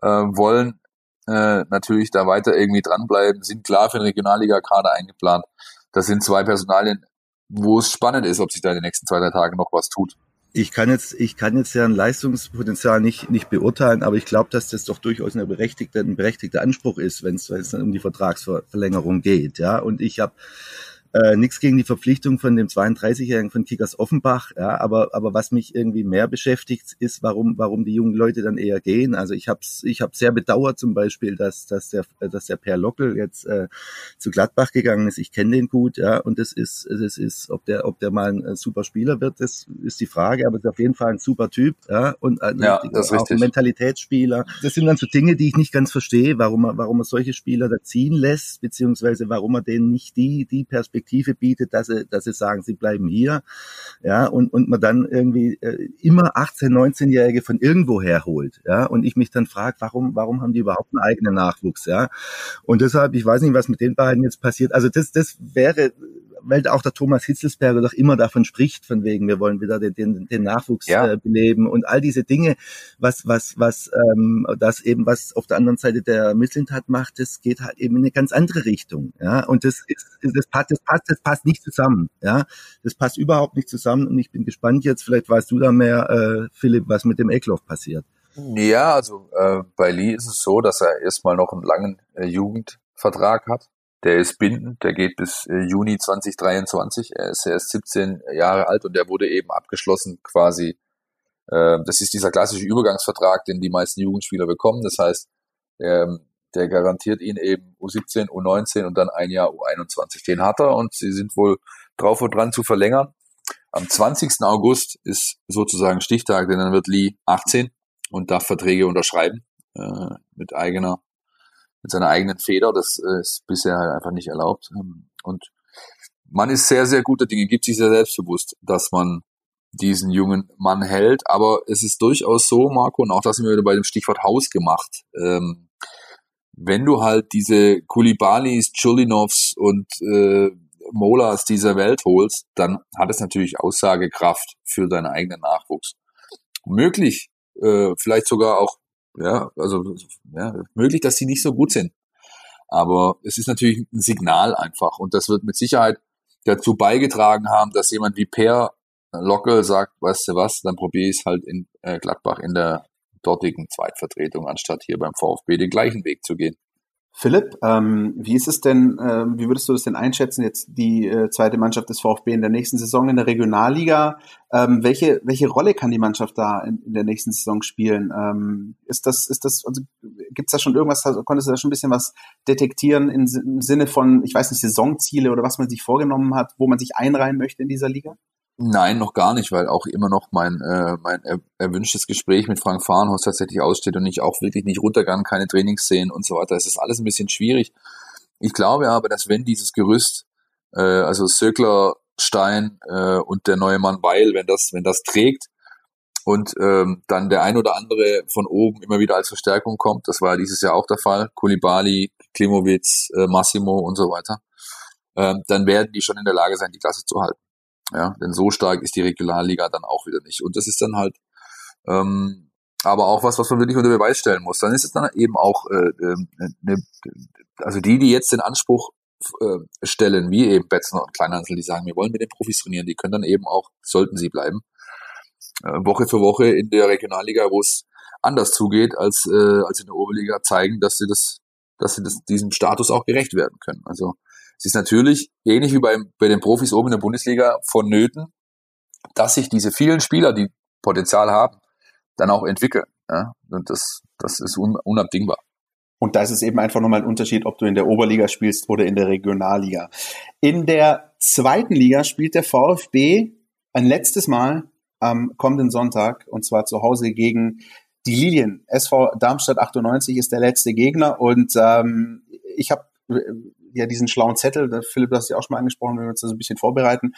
äh, wollen äh, natürlich da weiter irgendwie dranbleiben, sind klar für den Regionalliga-Kader eingeplant. Das sind zwei Personalien, wo es spannend ist, ob sich da in den nächsten zwei, drei Tagen noch was tut. Ich kann jetzt, ich kann jetzt ein Leistungspotenzial nicht, nicht beurteilen, aber ich glaube, dass das doch durchaus eine berechtigte, ein berechtigter Anspruch ist, wenn es, wenn es dann um die Vertragsverlängerung geht, ja. Und ich habe äh, Nichts gegen die Verpflichtung von dem 32-Jährigen von Kickers Offenbach, ja, aber, aber was mich irgendwie mehr beschäftigt, ist, warum, warum die jungen Leute dann eher gehen. Also ich habe ich hab sehr bedauert zum Beispiel, dass, dass, der, dass der Per Lockel jetzt äh, zu Gladbach gegangen ist. Ich kenne den gut, ja, und das ist, das ist, ob der, ob der mal ein äh, super Spieler wird, das ist die Frage, aber ist auf jeden Fall ein super Typ, ja, und ein, ja, das auch ein Mentalitätsspieler. Das sind dann so Dinge, die ich nicht ganz verstehe, warum er, warum er solche Spieler da ziehen lässt, beziehungsweise warum er denen nicht die, die Perspektive Perspektive bietet, dass sie, dass sie sagen, sie bleiben hier, ja, und, und man dann irgendwie äh, immer 18-, 19-Jährige von irgendwo herholt, ja, und ich mich dann frage, warum, warum haben die überhaupt einen eigenen Nachwuchs, ja, und deshalb, ich weiß nicht, was mit den beiden jetzt passiert, also das, das wäre weil auch der Thomas Hitzelsberger doch immer davon spricht, von wegen, wir wollen wieder den, den, den Nachwuchs ja. äh, beleben und all diese Dinge, was, was, was, ähm, das eben, was auf der anderen Seite der Misslintat macht, das geht halt eben in eine ganz andere Richtung, ja, und das ist, das passt, das passt, das passt nicht zusammen, ja, das passt überhaupt nicht zusammen und ich bin gespannt jetzt, vielleicht weißt du da mehr, äh, Philipp, was mit dem Eckloff passiert. Ja, also äh, bei Lee ist es so, dass er erstmal noch einen langen äh, Jugendvertrag hat. Der ist bindend, der geht bis äh, Juni 2023. Er ist erst 17 Jahre alt und der wurde eben abgeschlossen quasi. Äh, das ist dieser klassische Übergangsvertrag, den die meisten Jugendspieler bekommen. Das heißt, ähm, der garantiert ihnen eben U17, U19 und dann ein Jahr U21. Den hat er und sie sind wohl drauf und dran zu verlängern. Am 20. August ist sozusagen Stichtag, denn dann wird Lee 18 und darf Verträge unterschreiben äh, mit eigener mit seiner eigenen Feder. Das äh, ist bisher halt einfach nicht erlaubt. Ähm, und man ist sehr, sehr guter Dinge, gibt sich sehr selbstbewusst, dass man diesen jungen Mann hält. Aber es ist durchaus so, Marco, und auch das sind wir wieder bei dem Stichwort Haus gemacht. Ähm, wenn du halt diese Kulibalis, Chulinovs und äh, Molas dieser Welt holst, dann hat es natürlich Aussagekraft für deinen eigenen Nachwuchs. Möglich, äh, vielleicht sogar auch ja, also ja, möglich, dass sie nicht so gut sind. Aber es ist natürlich ein Signal einfach und das wird mit Sicherheit dazu beigetragen haben, dass jemand wie Per Lockel sagt, weißt du was, dann probiere ich es halt in äh, Gladbach in der dortigen Zweitvertretung, anstatt hier beim VfB den gleichen Weg zu gehen. Philipp, ähm, wie ist es denn, äh, wie würdest du das denn einschätzen, jetzt die äh, zweite Mannschaft des VfB in der nächsten Saison in der Regionalliga? Ähm, welche, welche Rolle kann die Mannschaft da in, in der nächsten Saison spielen? Ähm, ist das, ist das, also, gibt's da schon irgendwas, konntest du da schon ein bisschen was detektieren im, im Sinne von, ich weiß nicht, Saisonziele oder was man sich vorgenommen hat, wo man sich einreihen möchte in dieser Liga? Nein, noch gar nicht, weil auch immer noch mein, äh, mein er erwünschtes Gespräch mit Frank Fahrenhaus tatsächlich aussteht und ich auch wirklich nicht runtergegangen, keine Trainingsszenen und so weiter. Es ist alles ein bisschen schwierig. Ich glaube aber, dass wenn dieses Gerüst, äh, also Söckler, Stein äh, und der neue Mann Weil, wenn das, wenn das trägt und ähm, dann der ein oder andere von oben immer wieder als Verstärkung kommt, das war ja dieses Jahr auch der Fall, Kulibali, Klimowitz, äh, Massimo und so weiter, äh, dann werden die schon in der Lage sein, die Klasse zu halten. Ja, denn so stark ist die Regionalliga dann auch wieder nicht. Und das ist dann halt ähm, aber auch was, was man wirklich unter Beweis stellen muss. Dann ist es dann eben auch, äh, äh, ne, also die, die jetzt den Anspruch äh, stellen, wie eben Betzner und Kleinhansel, die sagen, wir wollen mit den Profis trainieren, die können dann eben auch, sollten sie bleiben, äh, Woche für Woche in der Regionalliga, wo es anders zugeht als, äh, als in der Oberliga, zeigen, dass sie das, dass sie das, diesem Status auch gerecht werden können. Also es ist natürlich ähnlich wie bei, bei den Profis oben in der Bundesliga vonnöten, dass sich diese vielen Spieler, die Potenzial haben, dann auch entwickeln. Ja? Und das, das ist un, unabdingbar. Und da ist es eben einfach nochmal ein Unterschied, ob du in der Oberliga spielst oder in der Regionalliga. In der zweiten Liga spielt der VfB ein letztes Mal am kommenden Sonntag und zwar zu Hause gegen die Lilien. SV Darmstadt 98 ist der letzte Gegner und ähm, ich habe ja diesen schlauen Zettel, Philipp, du hast ja auch schon mal angesprochen, wenn wir uns da so ein bisschen vorbereiten.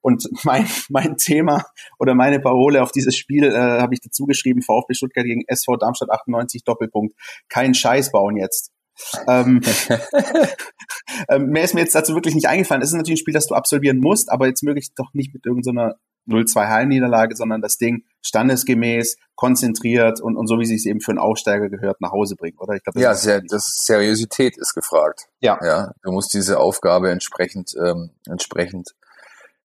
Und mein, mein Thema oder meine Parole auf dieses Spiel äh, habe ich dazu geschrieben, VfB Stuttgart gegen SV Darmstadt 98, Doppelpunkt. Kein Scheiß bauen jetzt. ähm, ähm, mehr ist mir jetzt dazu wirklich nicht eingefallen. Es ist natürlich ein Spiel, das du absolvieren musst, aber jetzt möglichst doch nicht mit irgendeiner 0-2 Heimniederlage, sondern das Ding standesgemäß, konzentriert und, und so wie sich es eben für einen Aufsteiger gehört, nach Hause bringen, oder? Ich glaub, das ja, sehr, das Seriosität ist gefragt. Ja. ja. Du musst diese Aufgabe entsprechend, ähm, entsprechend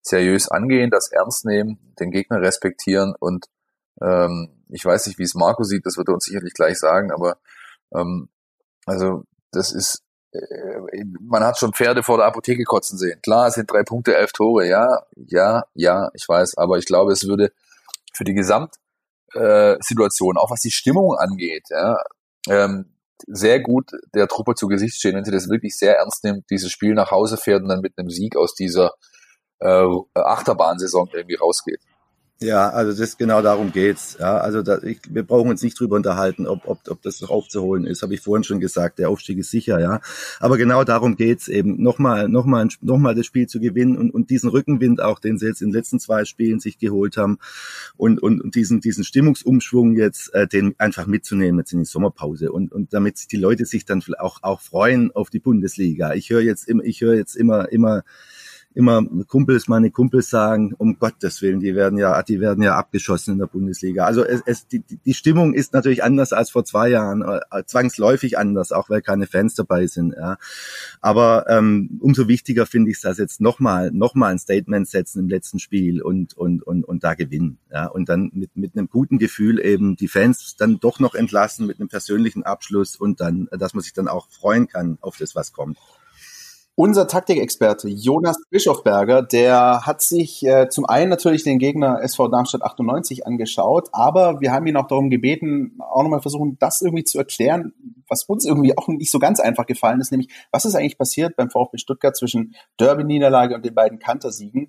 seriös angehen, das ernst nehmen, den Gegner respektieren und ähm, ich weiß nicht, wie es Marco sieht, das wird er uns sicherlich gleich sagen, aber ähm, also das ist man hat schon Pferde vor der Apotheke kotzen sehen. Klar, es sind drei Punkte, elf Tore, ja, ja, ja, ich weiß, aber ich glaube, es würde für die Gesamtsituation, äh, auch was die Stimmung angeht, ja, ähm, sehr gut der Truppe zu Gesicht stehen, wenn sie das wirklich sehr ernst nimmt, dieses Spiel nach Hause fährt und dann mit einem Sieg aus dieser äh, Achterbahnsaison irgendwie rausgeht. Ja, also das genau darum geht's. Ja, also da, ich, wir brauchen uns nicht drüber unterhalten, ob, ob, ob das noch aufzuholen ist. Habe ich vorhin schon gesagt. Der Aufstieg ist sicher, ja. Aber genau darum geht's eben, nochmal, nochmal, nochmal das Spiel zu gewinnen und, und diesen Rückenwind auch, den sie jetzt in den letzten zwei Spielen sich geholt haben und, und, und diesen, diesen Stimmungsumschwung jetzt, äh, den einfach mitzunehmen jetzt in die Sommerpause und, und damit die Leute sich dann auch, auch freuen auf die Bundesliga. Ich höre jetzt immer, ich höre jetzt immer, immer immer Kumpels, meine Kumpels sagen, um Gottes Willen, die werden ja, die werden ja abgeschossen in der Bundesliga. Also es, es, die, die Stimmung ist natürlich anders als vor zwei Jahren, äh, zwangsläufig anders, auch weil keine Fans dabei sind. Ja. Aber ähm, umso wichtiger finde ich es, dass jetzt nochmal noch mal ein Statement setzen im letzten Spiel und, und, und, und da gewinnen. Ja. Und dann mit, mit einem guten Gefühl eben die Fans dann doch noch entlassen mit einem persönlichen Abschluss und dann, dass man sich dann auch freuen kann auf das, was kommt. Unser Taktikexperte Jonas Bischofberger, der hat sich äh, zum einen natürlich den Gegner SV Darmstadt 98 angeschaut, aber wir haben ihn auch darum gebeten, auch nochmal versuchen, das irgendwie zu erklären, was uns irgendwie auch nicht so ganz einfach gefallen ist, nämlich was ist eigentlich passiert beim VfB Stuttgart zwischen Derby-Niederlage und den beiden Kantersiegen.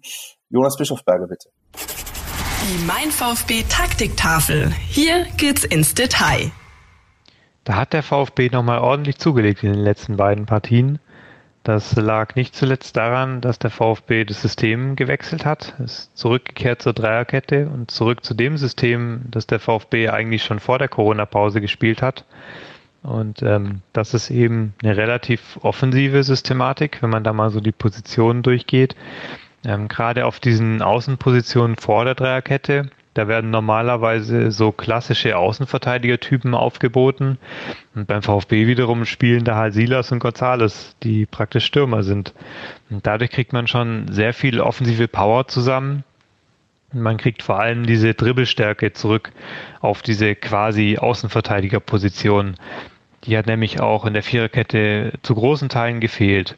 Jonas Bischofberger, bitte. Die Mein VfB Taktiktafel. Hier geht's ins Detail. Da hat der VfB nochmal ordentlich zugelegt in den letzten beiden Partien. Das lag nicht zuletzt daran, dass der VfB das System gewechselt hat, ist zurückgekehrt zur Dreierkette und zurück zu dem System, das der VfB eigentlich schon vor der Corona-Pause gespielt hat. Und ähm, das ist eben eine relativ offensive Systematik, wenn man da mal so die Positionen durchgeht. Ähm, Gerade auf diesen Außenpositionen vor der Dreierkette da werden normalerweise so klassische Außenverteidigertypen aufgeboten. Und beim VfB wiederum spielen da halt Silas und Gonzales, die praktisch Stürmer sind. Und dadurch kriegt man schon sehr viel offensive Power zusammen. Und man kriegt vor allem diese Dribbelstärke zurück auf diese quasi Außenverteidigerposition. Die hat nämlich auch in der Viererkette zu großen Teilen gefehlt.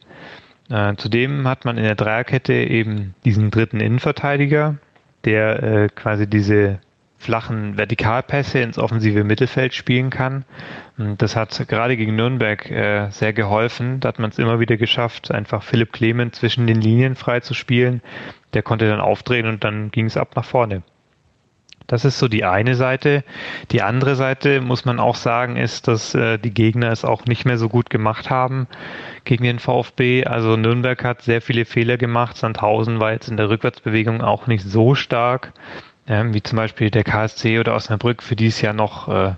Äh, zudem hat man in der Dreierkette eben diesen dritten Innenverteidiger, der äh, quasi diese flachen Vertikalpässe ins offensive Mittelfeld spielen kann. Und das hat gerade gegen Nürnberg äh, sehr geholfen. Da hat man es immer wieder geschafft, einfach Philipp Clement zwischen den Linien frei zu spielen. Der konnte dann aufdrehen und dann ging es ab nach vorne. Das ist so die eine Seite. Die andere Seite, muss man auch sagen, ist, dass äh, die Gegner es auch nicht mehr so gut gemacht haben gegen den VfB. Also Nürnberg hat sehr viele Fehler gemacht. Sandhausen war jetzt in der Rückwärtsbewegung auch nicht so stark, äh, wie zum Beispiel der KSC oder Osnabrück, für die es ja noch äh,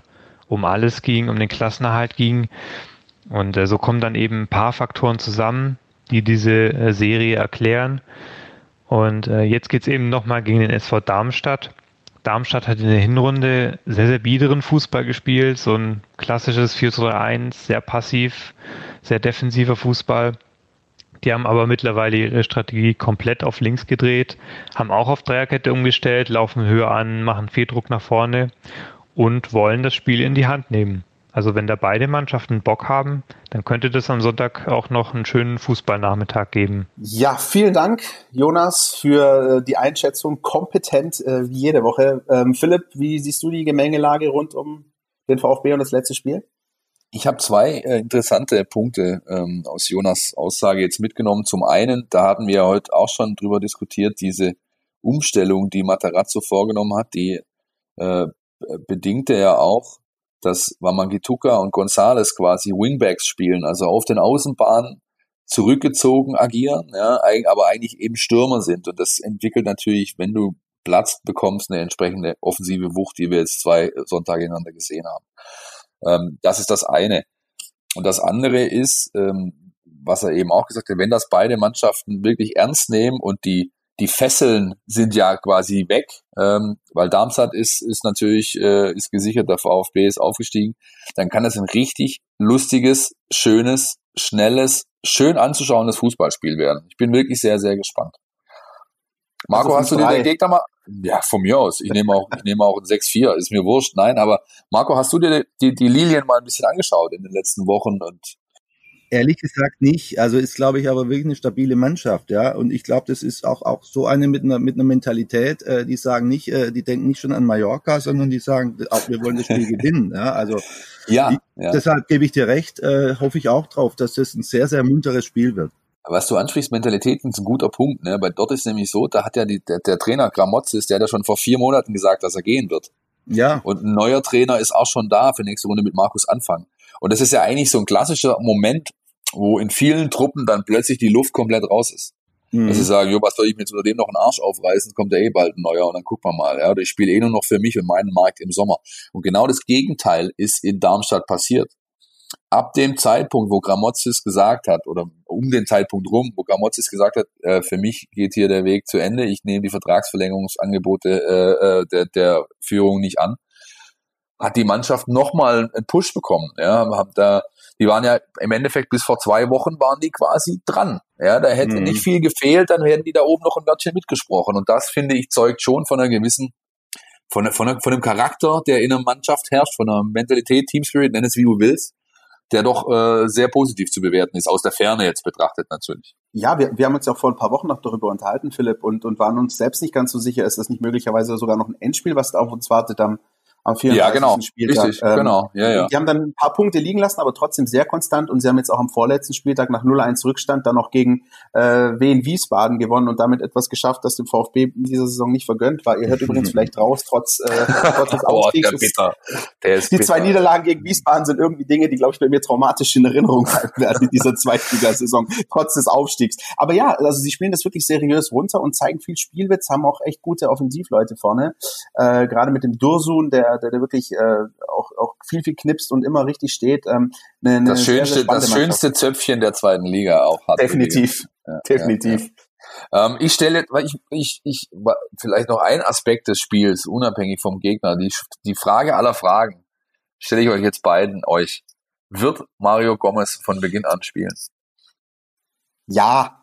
um alles ging, um den Klassenerhalt ging. Und äh, so kommen dann eben ein paar Faktoren zusammen, die diese äh, Serie erklären. Und äh, jetzt geht es eben nochmal gegen den SV Darmstadt. Darmstadt hat in der Hinrunde sehr, sehr biederen Fußball gespielt, so ein klassisches 4-3-1, sehr passiv, sehr defensiver Fußball. Die haben aber mittlerweile ihre Strategie komplett auf links gedreht, haben auch auf Dreierkette umgestellt, laufen höher an, machen viel Druck nach vorne und wollen das Spiel in die Hand nehmen. Also wenn da beide Mannschaften Bock haben, dann könnte das am Sonntag auch noch einen schönen Fußballnachmittag geben. Ja, vielen Dank, Jonas, für äh, die Einschätzung. Kompetent äh, wie jede Woche. Ähm, Philipp, wie siehst du die Gemengelage rund um den VfB und das letzte Spiel? Ich habe zwei äh, interessante Punkte ähm, aus Jonas Aussage jetzt mitgenommen. Zum einen, da hatten wir heute auch schon drüber diskutiert, diese Umstellung, die Matarazzo vorgenommen hat, die äh, bedingte ja auch dass Wamangituka und Gonzales quasi Wingbacks spielen, also auf den Außenbahnen zurückgezogen agieren, ja, aber eigentlich eben Stürmer sind. Und das entwickelt natürlich, wenn du Platz bekommst, eine entsprechende offensive Wucht, die wir jetzt zwei Sonntage ineinander gesehen haben. Ähm, das ist das eine. Und das andere ist, ähm, was er eben auch gesagt hat, wenn das beide Mannschaften wirklich ernst nehmen und die die Fesseln sind ja quasi weg, ähm, weil Darmstadt ist, ist natürlich äh, ist gesichert, der VfB ist aufgestiegen. Dann kann das ein richtig lustiges, schönes, schnelles, schön anzuschauendes Fußballspiel werden. Ich bin wirklich sehr, sehr gespannt. Marco, also hast du dir den Gegner mal? Ja, von mir aus. Ich nehme auch, ich nehme auch ein 6-4, ist mir wurscht. Nein, aber Marco, hast du dir die, die Lilien mal ein bisschen angeschaut in den letzten Wochen und Ehrlich gesagt nicht. Also ist, glaube ich, aber wirklich eine stabile Mannschaft, ja. Und ich glaube, das ist auch auch so eine mit einer mit einer Mentalität. Äh, die sagen nicht, äh, die denken nicht schon an Mallorca, sondern die sagen, auch wir wollen das Spiel gewinnen. Ja, also ja, die, ja. deshalb gebe ich dir recht. Äh, hoffe ich auch drauf, dass das ein sehr sehr munteres Spiel wird. Was du ansprichst, Mentalität ist ein guter Punkt. Ne? Bei dort ist nämlich so, da hat ja die, der, der Trainer Gramotzes, der hat ja schon vor vier Monaten gesagt, dass er gehen wird. Ja. Und ein neuer Trainer ist auch schon da für nächste Runde mit Markus Anfang. Und das ist ja eigentlich so ein klassischer Moment, wo in vielen Truppen dann plötzlich die Luft komplett raus ist. Mhm. Dass sie sagen, jo, was soll ich mir jetzt unter dem noch einen Arsch aufreißen, kommt ja eh bald ein neuer und dann gucken wir mal. Ja, oder ich spiele eh nur noch für mich und meinen Markt im Sommer. Und genau das Gegenteil ist in Darmstadt passiert. Ab dem Zeitpunkt, wo Gramozis gesagt hat, oder um den Zeitpunkt rum, wo Gramozis gesagt hat, äh, für mich geht hier der Weg zu Ende, ich nehme die Vertragsverlängerungsangebote äh, äh, der, der Führung nicht an, hat die Mannschaft nochmal einen Push bekommen. Ja, haben da die waren ja im Endeffekt bis vor zwei Wochen waren die quasi dran. Ja, da hätte mhm. nicht viel gefehlt, dann hätten die da oben noch ein Wörtchen mitgesprochen. Und das finde ich zeugt schon von einer gewissen, von, von, von einem Charakter, der in einer Mannschaft herrscht, von einer Mentalität, Team Spirit, nenn es wie du willst, der doch äh, sehr positiv zu bewerten ist, aus der Ferne jetzt betrachtet natürlich. Ja, wir, wir haben uns ja vor ein paar Wochen noch darüber unterhalten, Philipp, und, und waren uns selbst nicht ganz so sicher, ist das nicht möglicherweise sogar noch ein Endspiel, was da auf uns wartet am am 34. Ja, genau. Spieltag. Richtig, ähm, genau. Ja, ja. Die haben dann ein paar Punkte liegen lassen, aber trotzdem sehr konstant und sie haben jetzt auch am vorletzten Spieltag nach 0-1 Rückstand dann noch gegen äh, Wien Wiesbaden gewonnen und damit etwas geschafft, das dem VfB in dieser Saison nicht vergönnt war. Ihr hört übrigens vielleicht raus, trotz, äh, trotz des Aufstiegs. oh, der Der ist die bitter. zwei Niederlagen gegen Wiesbaden sind irgendwie Dinge, die, glaube ich, bei mir traumatisch in Erinnerung bleiben werden in dieser Zweitligasaison, trotz des Aufstiegs. Aber ja, also sie spielen das wirklich seriös runter und zeigen viel Spielwitz, haben auch echt gute Offensivleute vorne. Äh, Gerade mit dem Dursun, der, der, der wirklich äh, auch, auch viel, viel knipst und immer richtig steht. Ähm, eine, eine das schönste, sehr, sehr das schönste Zöpfchen der zweiten Liga auch hat. Definitiv, ja, definitiv. Ja, ja. Ähm, ich stelle, weil ich, ich, ich, vielleicht noch ein Aspekt des Spiels, unabhängig vom Gegner, die, die Frage aller Fragen stelle ich euch jetzt beiden euch. Wird Mario Gomez von Beginn an spielen? Ja.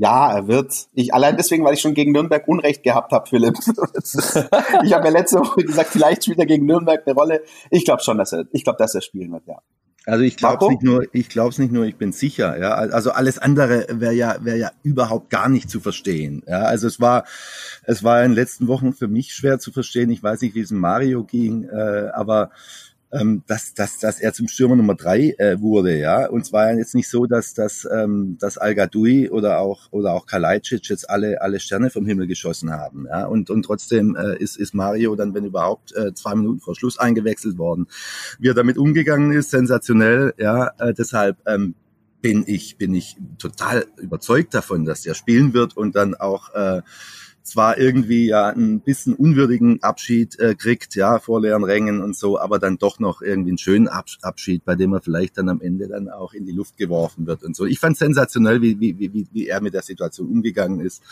Ja, er wird. Ich allein deswegen, weil ich schon gegen Nürnberg Unrecht gehabt habe, Philipp. ich habe ja letzte Woche gesagt, vielleicht spielt er gegen Nürnberg eine Rolle. Ich glaube schon, dass er, ich glaube, dass er spielen wird, ja. Also ich glaube es nicht nur, ich glaube es nicht nur, ich bin sicher. Ja, also alles andere wäre ja wäre ja überhaupt gar nicht zu verstehen. Ja, also es war es war in den letzten Wochen für mich schwer zu verstehen. Ich weiß nicht, wie es Mario ging, äh, aber ähm, dass, dass, dass er zum Stürmer Nummer drei äh, wurde, ja. Und zwar jetzt nicht so, dass, dass, ähm, dass Al Gadoui oder auch oder auch Kalajdzic jetzt alle alle Sterne vom Himmel geschossen haben, ja. Und und trotzdem äh, ist ist Mario dann, wenn überhaupt, äh, zwei Minuten vor Schluss eingewechselt worden. Wie er damit umgegangen ist, sensationell, ja. Äh, deshalb ähm, bin ich bin ich total überzeugt davon, dass der spielen wird und dann auch äh, zwar irgendwie ja ein bisschen unwürdigen Abschied äh, kriegt, ja, vor leeren Rängen und so, aber dann doch noch irgendwie einen schönen Abschied, bei dem er vielleicht dann am Ende dann auch in die Luft geworfen wird und so. Ich fand sensationell, wie, wie, wie, wie er mit der Situation umgegangen ist.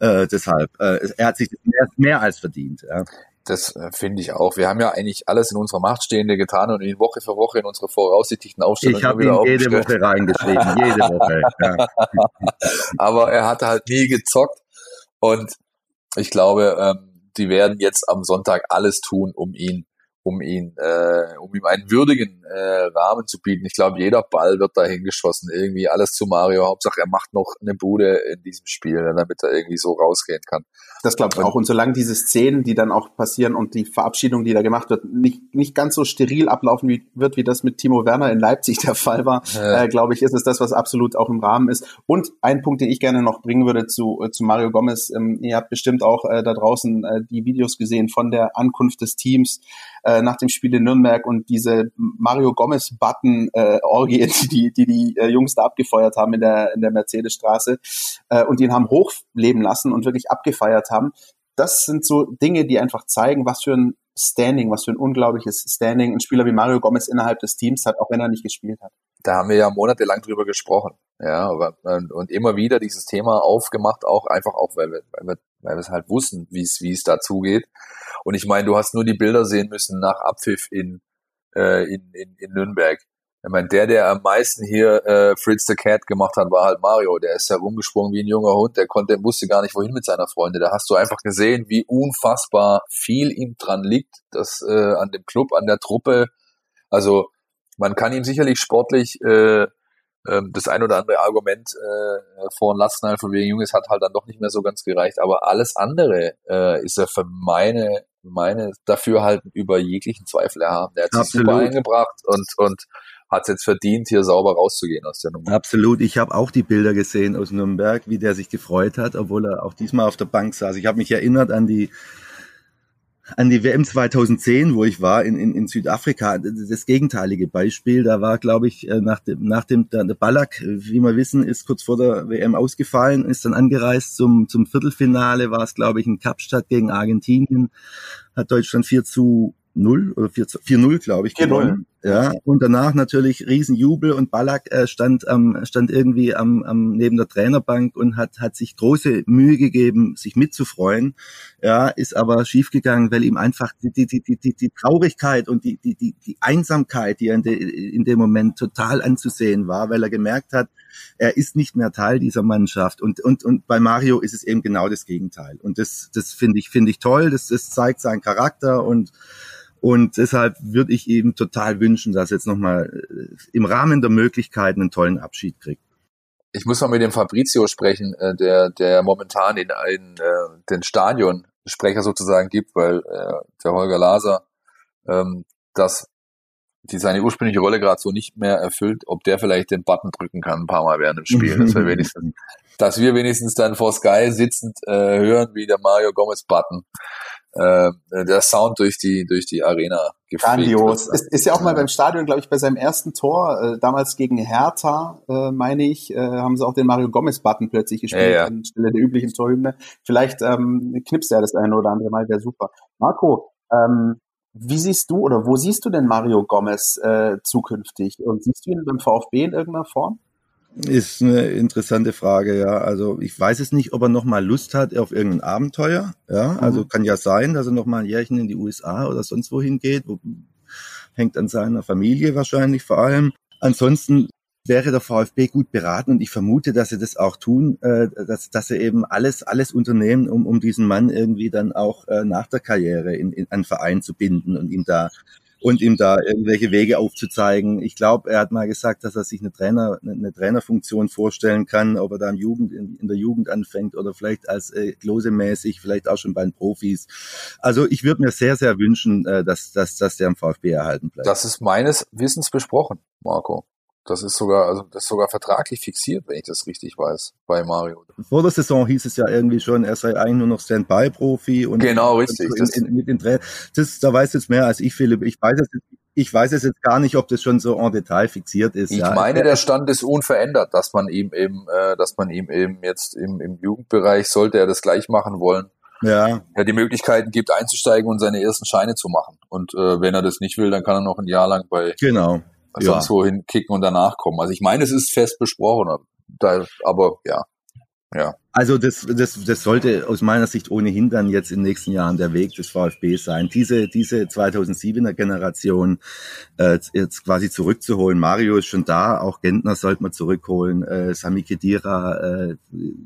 Äh, deshalb, äh, er hat sich mehr, mehr als verdient. Ja. Das äh, finde ich auch. Wir haben ja eigentlich alles in unserer Macht Stehende getan und ihn Woche für Woche in unsere voraussichtlichen Aufstellungen Ich habe ihn jede Woche reingeschrieben, jede Woche. Ja. Aber er hatte halt nie gezockt und ich glaube, ähm, die werden jetzt am Sonntag alles tun, um ihn um ihn, äh, um ihm einen würdigen äh, Rahmen zu bieten. Ich glaube, jeder Ball wird da hingeschossen. Irgendwie alles zu Mario. Hauptsache, er macht noch eine Bude in diesem Spiel, damit er irgendwie so rausgehen kann. Das glaube ich auch. Und solange diese Szenen, die dann auch passieren und die Verabschiedung, die da gemacht wird, nicht, nicht ganz so steril ablaufen wie, wird, wie das mit Timo Werner in Leipzig der Fall war, ja. äh, glaube ich, ist es das, was absolut auch im Rahmen ist. Und ein Punkt, den ich gerne noch bringen würde zu, äh, zu Mario Gomez. Ähm, ihr habt bestimmt auch äh, da draußen äh, die Videos gesehen von der Ankunft des Teams äh, nach dem Spiel in Nürnberg und diese Mario Gomez Button äh, Orgie, die die, die äh, Jungs da abgefeuert haben in der in der Mercedesstraße äh, und ihn haben hochleben lassen und wirklich abgefeiert haben. Das sind so Dinge, die einfach zeigen, was für ein Standing, was für ein unglaubliches Standing ein Spieler wie Mario Gomez innerhalb des Teams hat, auch wenn er nicht gespielt hat. Da haben wir ja monatelang drüber gesprochen, ja, und immer wieder dieses Thema aufgemacht, auch einfach auch, weil wir, weil wir, weil wir es halt wussten, wie es, wie es dazugeht. Und ich meine, du hast nur die Bilder sehen müssen nach Abpfiff in, äh, in, in, in Nürnberg. Ich meine, der, der am meisten hier äh, Fritz the Cat gemacht hat, war halt Mario. Der ist herumgesprungen wie ein junger Hund. Der konnte, wusste gar nicht, wohin mit seiner Freunde. Da hast du einfach gesehen, wie unfassbar viel ihm dran liegt, das äh, an dem Club, an der Truppe. Also man kann ihm sicherlich sportlich äh, ähm, das ein oder andere Argument äh, vor Latzenheim von wegen Junges hat halt dann doch nicht mehr so ganz gereicht. Aber alles andere äh, ist er für meine, meine Dafürhalten über jeglichen Zweifel erhaben. Der hat sich Absolut. super eingebracht und, und hat es jetzt verdient, hier sauber rauszugehen aus der Nummer. Absolut. Ich habe auch die Bilder gesehen aus Nürnberg, wie der sich gefreut hat, obwohl er auch diesmal auf der Bank saß. Ich habe mich erinnert an die an die WM 2010, wo ich war in, in, in Südafrika, das gegenteilige Beispiel. Da war, glaube ich, äh, nach dem, nach dem der, Ballack, wie wir wissen, ist kurz vor der WM ausgefallen, ist dann angereist zum, zum Viertelfinale, war es, glaube ich, in Kapstadt gegen Argentinien, hat Deutschland 4 zu 0 oder 4-0, glaube ich, gewonnen. Ja, und danach natürlich Riesenjubel und Ballack äh, stand, ähm, stand irgendwie am, am, neben der Trainerbank und hat, hat sich große Mühe gegeben, sich mitzufreuen. Ja, ist aber schiefgegangen, weil ihm einfach die, die, die, die, die Traurigkeit und die, die, die, die Einsamkeit, die er in, de, in dem Moment total anzusehen war, weil er gemerkt hat, er ist nicht mehr Teil dieser Mannschaft. Und, und, und bei Mario ist es eben genau das Gegenteil. Und das, das finde ich, finde ich toll. Das, das zeigt seinen Charakter und und deshalb würde ich eben total wünschen, dass jetzt nochmal äh, im Rahmen der Möglichkeiten einen tollen Abschied kriegt. Ich muss mal mit dem Fabrizio sprechen, äh, der, der momentan in, in äh, den Stadionsprecher sozusagen gibt, weil der Holger Laser ähm, das die seine ursprüngliche Rolle gerade so nicht mehr erfüllt, ob der vielleicht den Button drücken kann ein paar Mal während dem Spiel. Das wenigstens, dass wir wenigstens dann vor Sky sitzend äh, hören, wie der Mario Gomez Button äh, der Sound durch die durch die Arena Grandios. Ist, ist ja auch mal beim Stadion, glaube ich, bei seinem ersten Tor, äh, damals gegen Hertha, äh, meine ich, äh, haben sie auch den Mario Gomez-Button plötzlich gespielt, ja, ja. anstelle der üblichen Torhymne. Vielleicht ähm, knipst er das eine oder andere Mal, wäre super. Marco, ähm, wie siehst du oder wo siehst du denn Mario Gomez äh, zukünftig? Und siehst du ihn beim VfB in irgendeiner Form? Ist eine interessante Frage, ja. Also ich weiß es nicht, ob er noch mal Lust hat auf irgendein Abenteuer. Ja, mhm. also kann ja sein, dass er noch mal ein Jährchen in die USA oder sonst wohin geht. Wo, hängt an seiner Familie wahrscheinlich vor allem. Ansonsten wäre der VfB gut beraten und ich vermute, dass sie das auch tun, äh, dass, dass sie eben alles, alles unternehmen, um, um diesen Mann irgendwie dann auch äh, nach der Karriere in, in einen Verein zu binden und ihm da und ihm da irgendwelche Wege aufzuzeigen. Ich glaube, er hat mal gesagt, dass er sich eine Trainer, eine Trainerfunktion vorstellen kann, ob er da im Jugend, in, in der Jugend anfängt oder vielleicht als äh, Klose-mäßig, vielleicht auch schon bei den Profis. Also ich würde mir sehr, sehr wünschen, äh, dass, dass, dass der am VfB erhalten bleibt. Das ist meines Wissens besprochen, Marco. Das ist sogar, also das ist sogar vertraglich fixiert, wenn ich das richtig weiß, bei Mario. Vor der Saison hieß es ja irgendwie schon, er sei eigentlich nur noch Standby-Profi und genau richtig. In, in, mit den das, da weiß jetzt mehr als ich, Philipp. Ich weiß es, ich weiß es jetzt gar nicht, ob das schon so en Detail fixiert ist. Ich ja. meine, der Stand ist unverändert, dass man ihm eben, äh, dass man ihm eben jetzt im, im Jugendbereich sollte er das gleich machen wollen. Ja. ja, die Möglichkeiten gibt, einzusteigen und seine ersten Scheine zu machen. Und äh, wenn er das nicht will, dann kann er noch ein Jahr lang bei genau ja. sonst wohin kicken und danach kommen. Also ich meine, es ist fest besprochen, da, aber ja, ja. Also das, das, das sollte aus meiner Sicht ohnehin dann jetzt in den nächsten Jahren der Weg des VfB sein. Diese, diese 2007er Generation äh, jetzt quasi zurückzuholen. Mario ist schon da, auch Gentner sollte man zurückholen. Äh, Sami Khedira äh,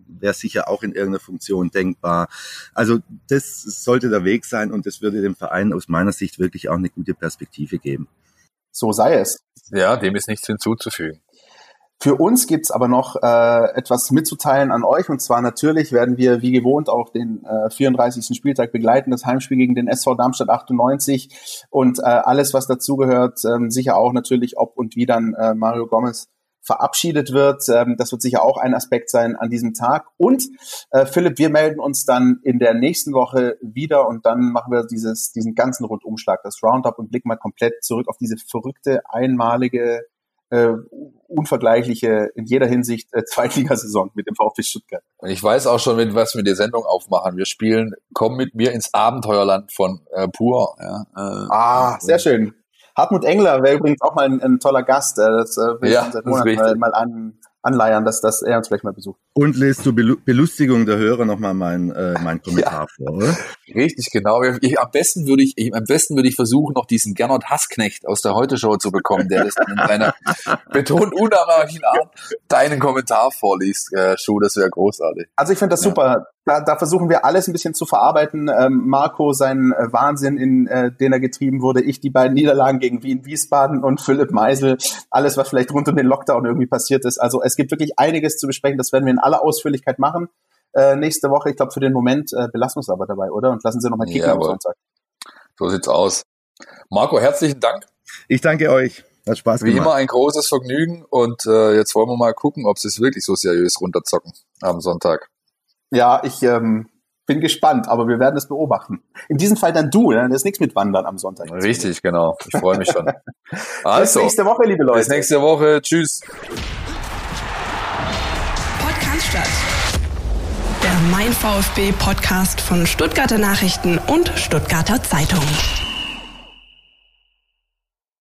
wäre sicher auch in irgendeiner Funktion denkbar. Also das sollte der Weg sein und das würde dem Verein aus meiner Sicht wirklich auch eine gute Perspektive geben. So sei es. Ja, dem ist nichts hinzuzufügen. Für uns gibt's aber noch äh, etwas mitzuteilen an euch. Und zwar natürlich werden wir wie gewohnt auch den äh, 34. Spieltag begleiten, das Heimspiel gegen den SV Darmstadt 98 und äh, alles, was dazugehört, ähm, sicher auch natürlich, ob und wie dann äh, Mario Gomez verabschiedet wird. Ähm, das wird sicher auch ein Aspekt sein an diesem Tag. Und äh, Philipp, wir melden uns dann in der nächsten Woche wieder und dann machen wir dieses, diesen ganzen Rundumschlag, das Roundup und blicken mal komplett zurück auf diese verrückte, einmalige, äh, unvergleichliche, in jeder Hinsicht äh, Zweitligasaison mit dem VfB Stuttgart. Und ich weiß auch schon, mit was wir die Sendung aufmachen. Wir spielen Komm mit mir ins Abenteuerland von äh, Pur. Ja, äh, ah, sehr schön. Hartmut Engler wäre übrigens auch mal ein, ein toller Gast. Äh, das äh, will ja, ich seit Monaten mal, mal an, anleiern, dass, dass er uns vielleicht mal besucht. Und lest zur Belustigung der Hörer nochmal mein, äh, mein Kommentar ja, vor, oder? Richtig, genau. Ich, am besten würde ich, ich, am besten würde ich versuchen, noch diesen Gernot Hassknecht aus der Heute-Show zu bekommen, der das in seiner betont unerwarteten Art deinen Kommentar vorliest. Äh, Schuh, das wäre großartig. Also ich finde das ja. super. Da, da versuchen wir alles ein bisschen zu verarbeiten. Ähm, Marco seinen äh, Wahnsinn, in äh, den er getrieben wurde, ich die beiden Niederlagen gegen Wien, Wiesbaden und Philipp Meisel, alles, was vielleicht rund um den Lockdown irgendwie passiert ist. Also es gibt wirklich einiges zu besprechen. Das werden wir in aller Ausführlichkeit machen äh, nächste Woche. Ich glaube, für den Moment äh, belassen wir es aber dabei, oder? Und lassen Sie nochmal kicken Jawohl. am Sonntag. So sieht's aus. Marco, herzlichen Dank. Ich danke euch. Hat Spaß gemacht. Wie immer ein großes Vergnügen und äh, jetzt wollen wir mal gucken, ob sie es wirklich so seriös runterzocken am Sonntag. Ja, ich ähm, bin gespannt, aber wir werden es beobachten. In diesem Fall dann du, ne? das ist nichts mit Wandern am Sonntag. Richtig, genau. Ich freue mich schon. Also, bis nächste Woche, liebe Leute. Bis nächste Woche. Tschüss. Podcast statt. Der Mein VfB Podcast von Stuttgarter Nachrichten und Stuttgarter Zeitung.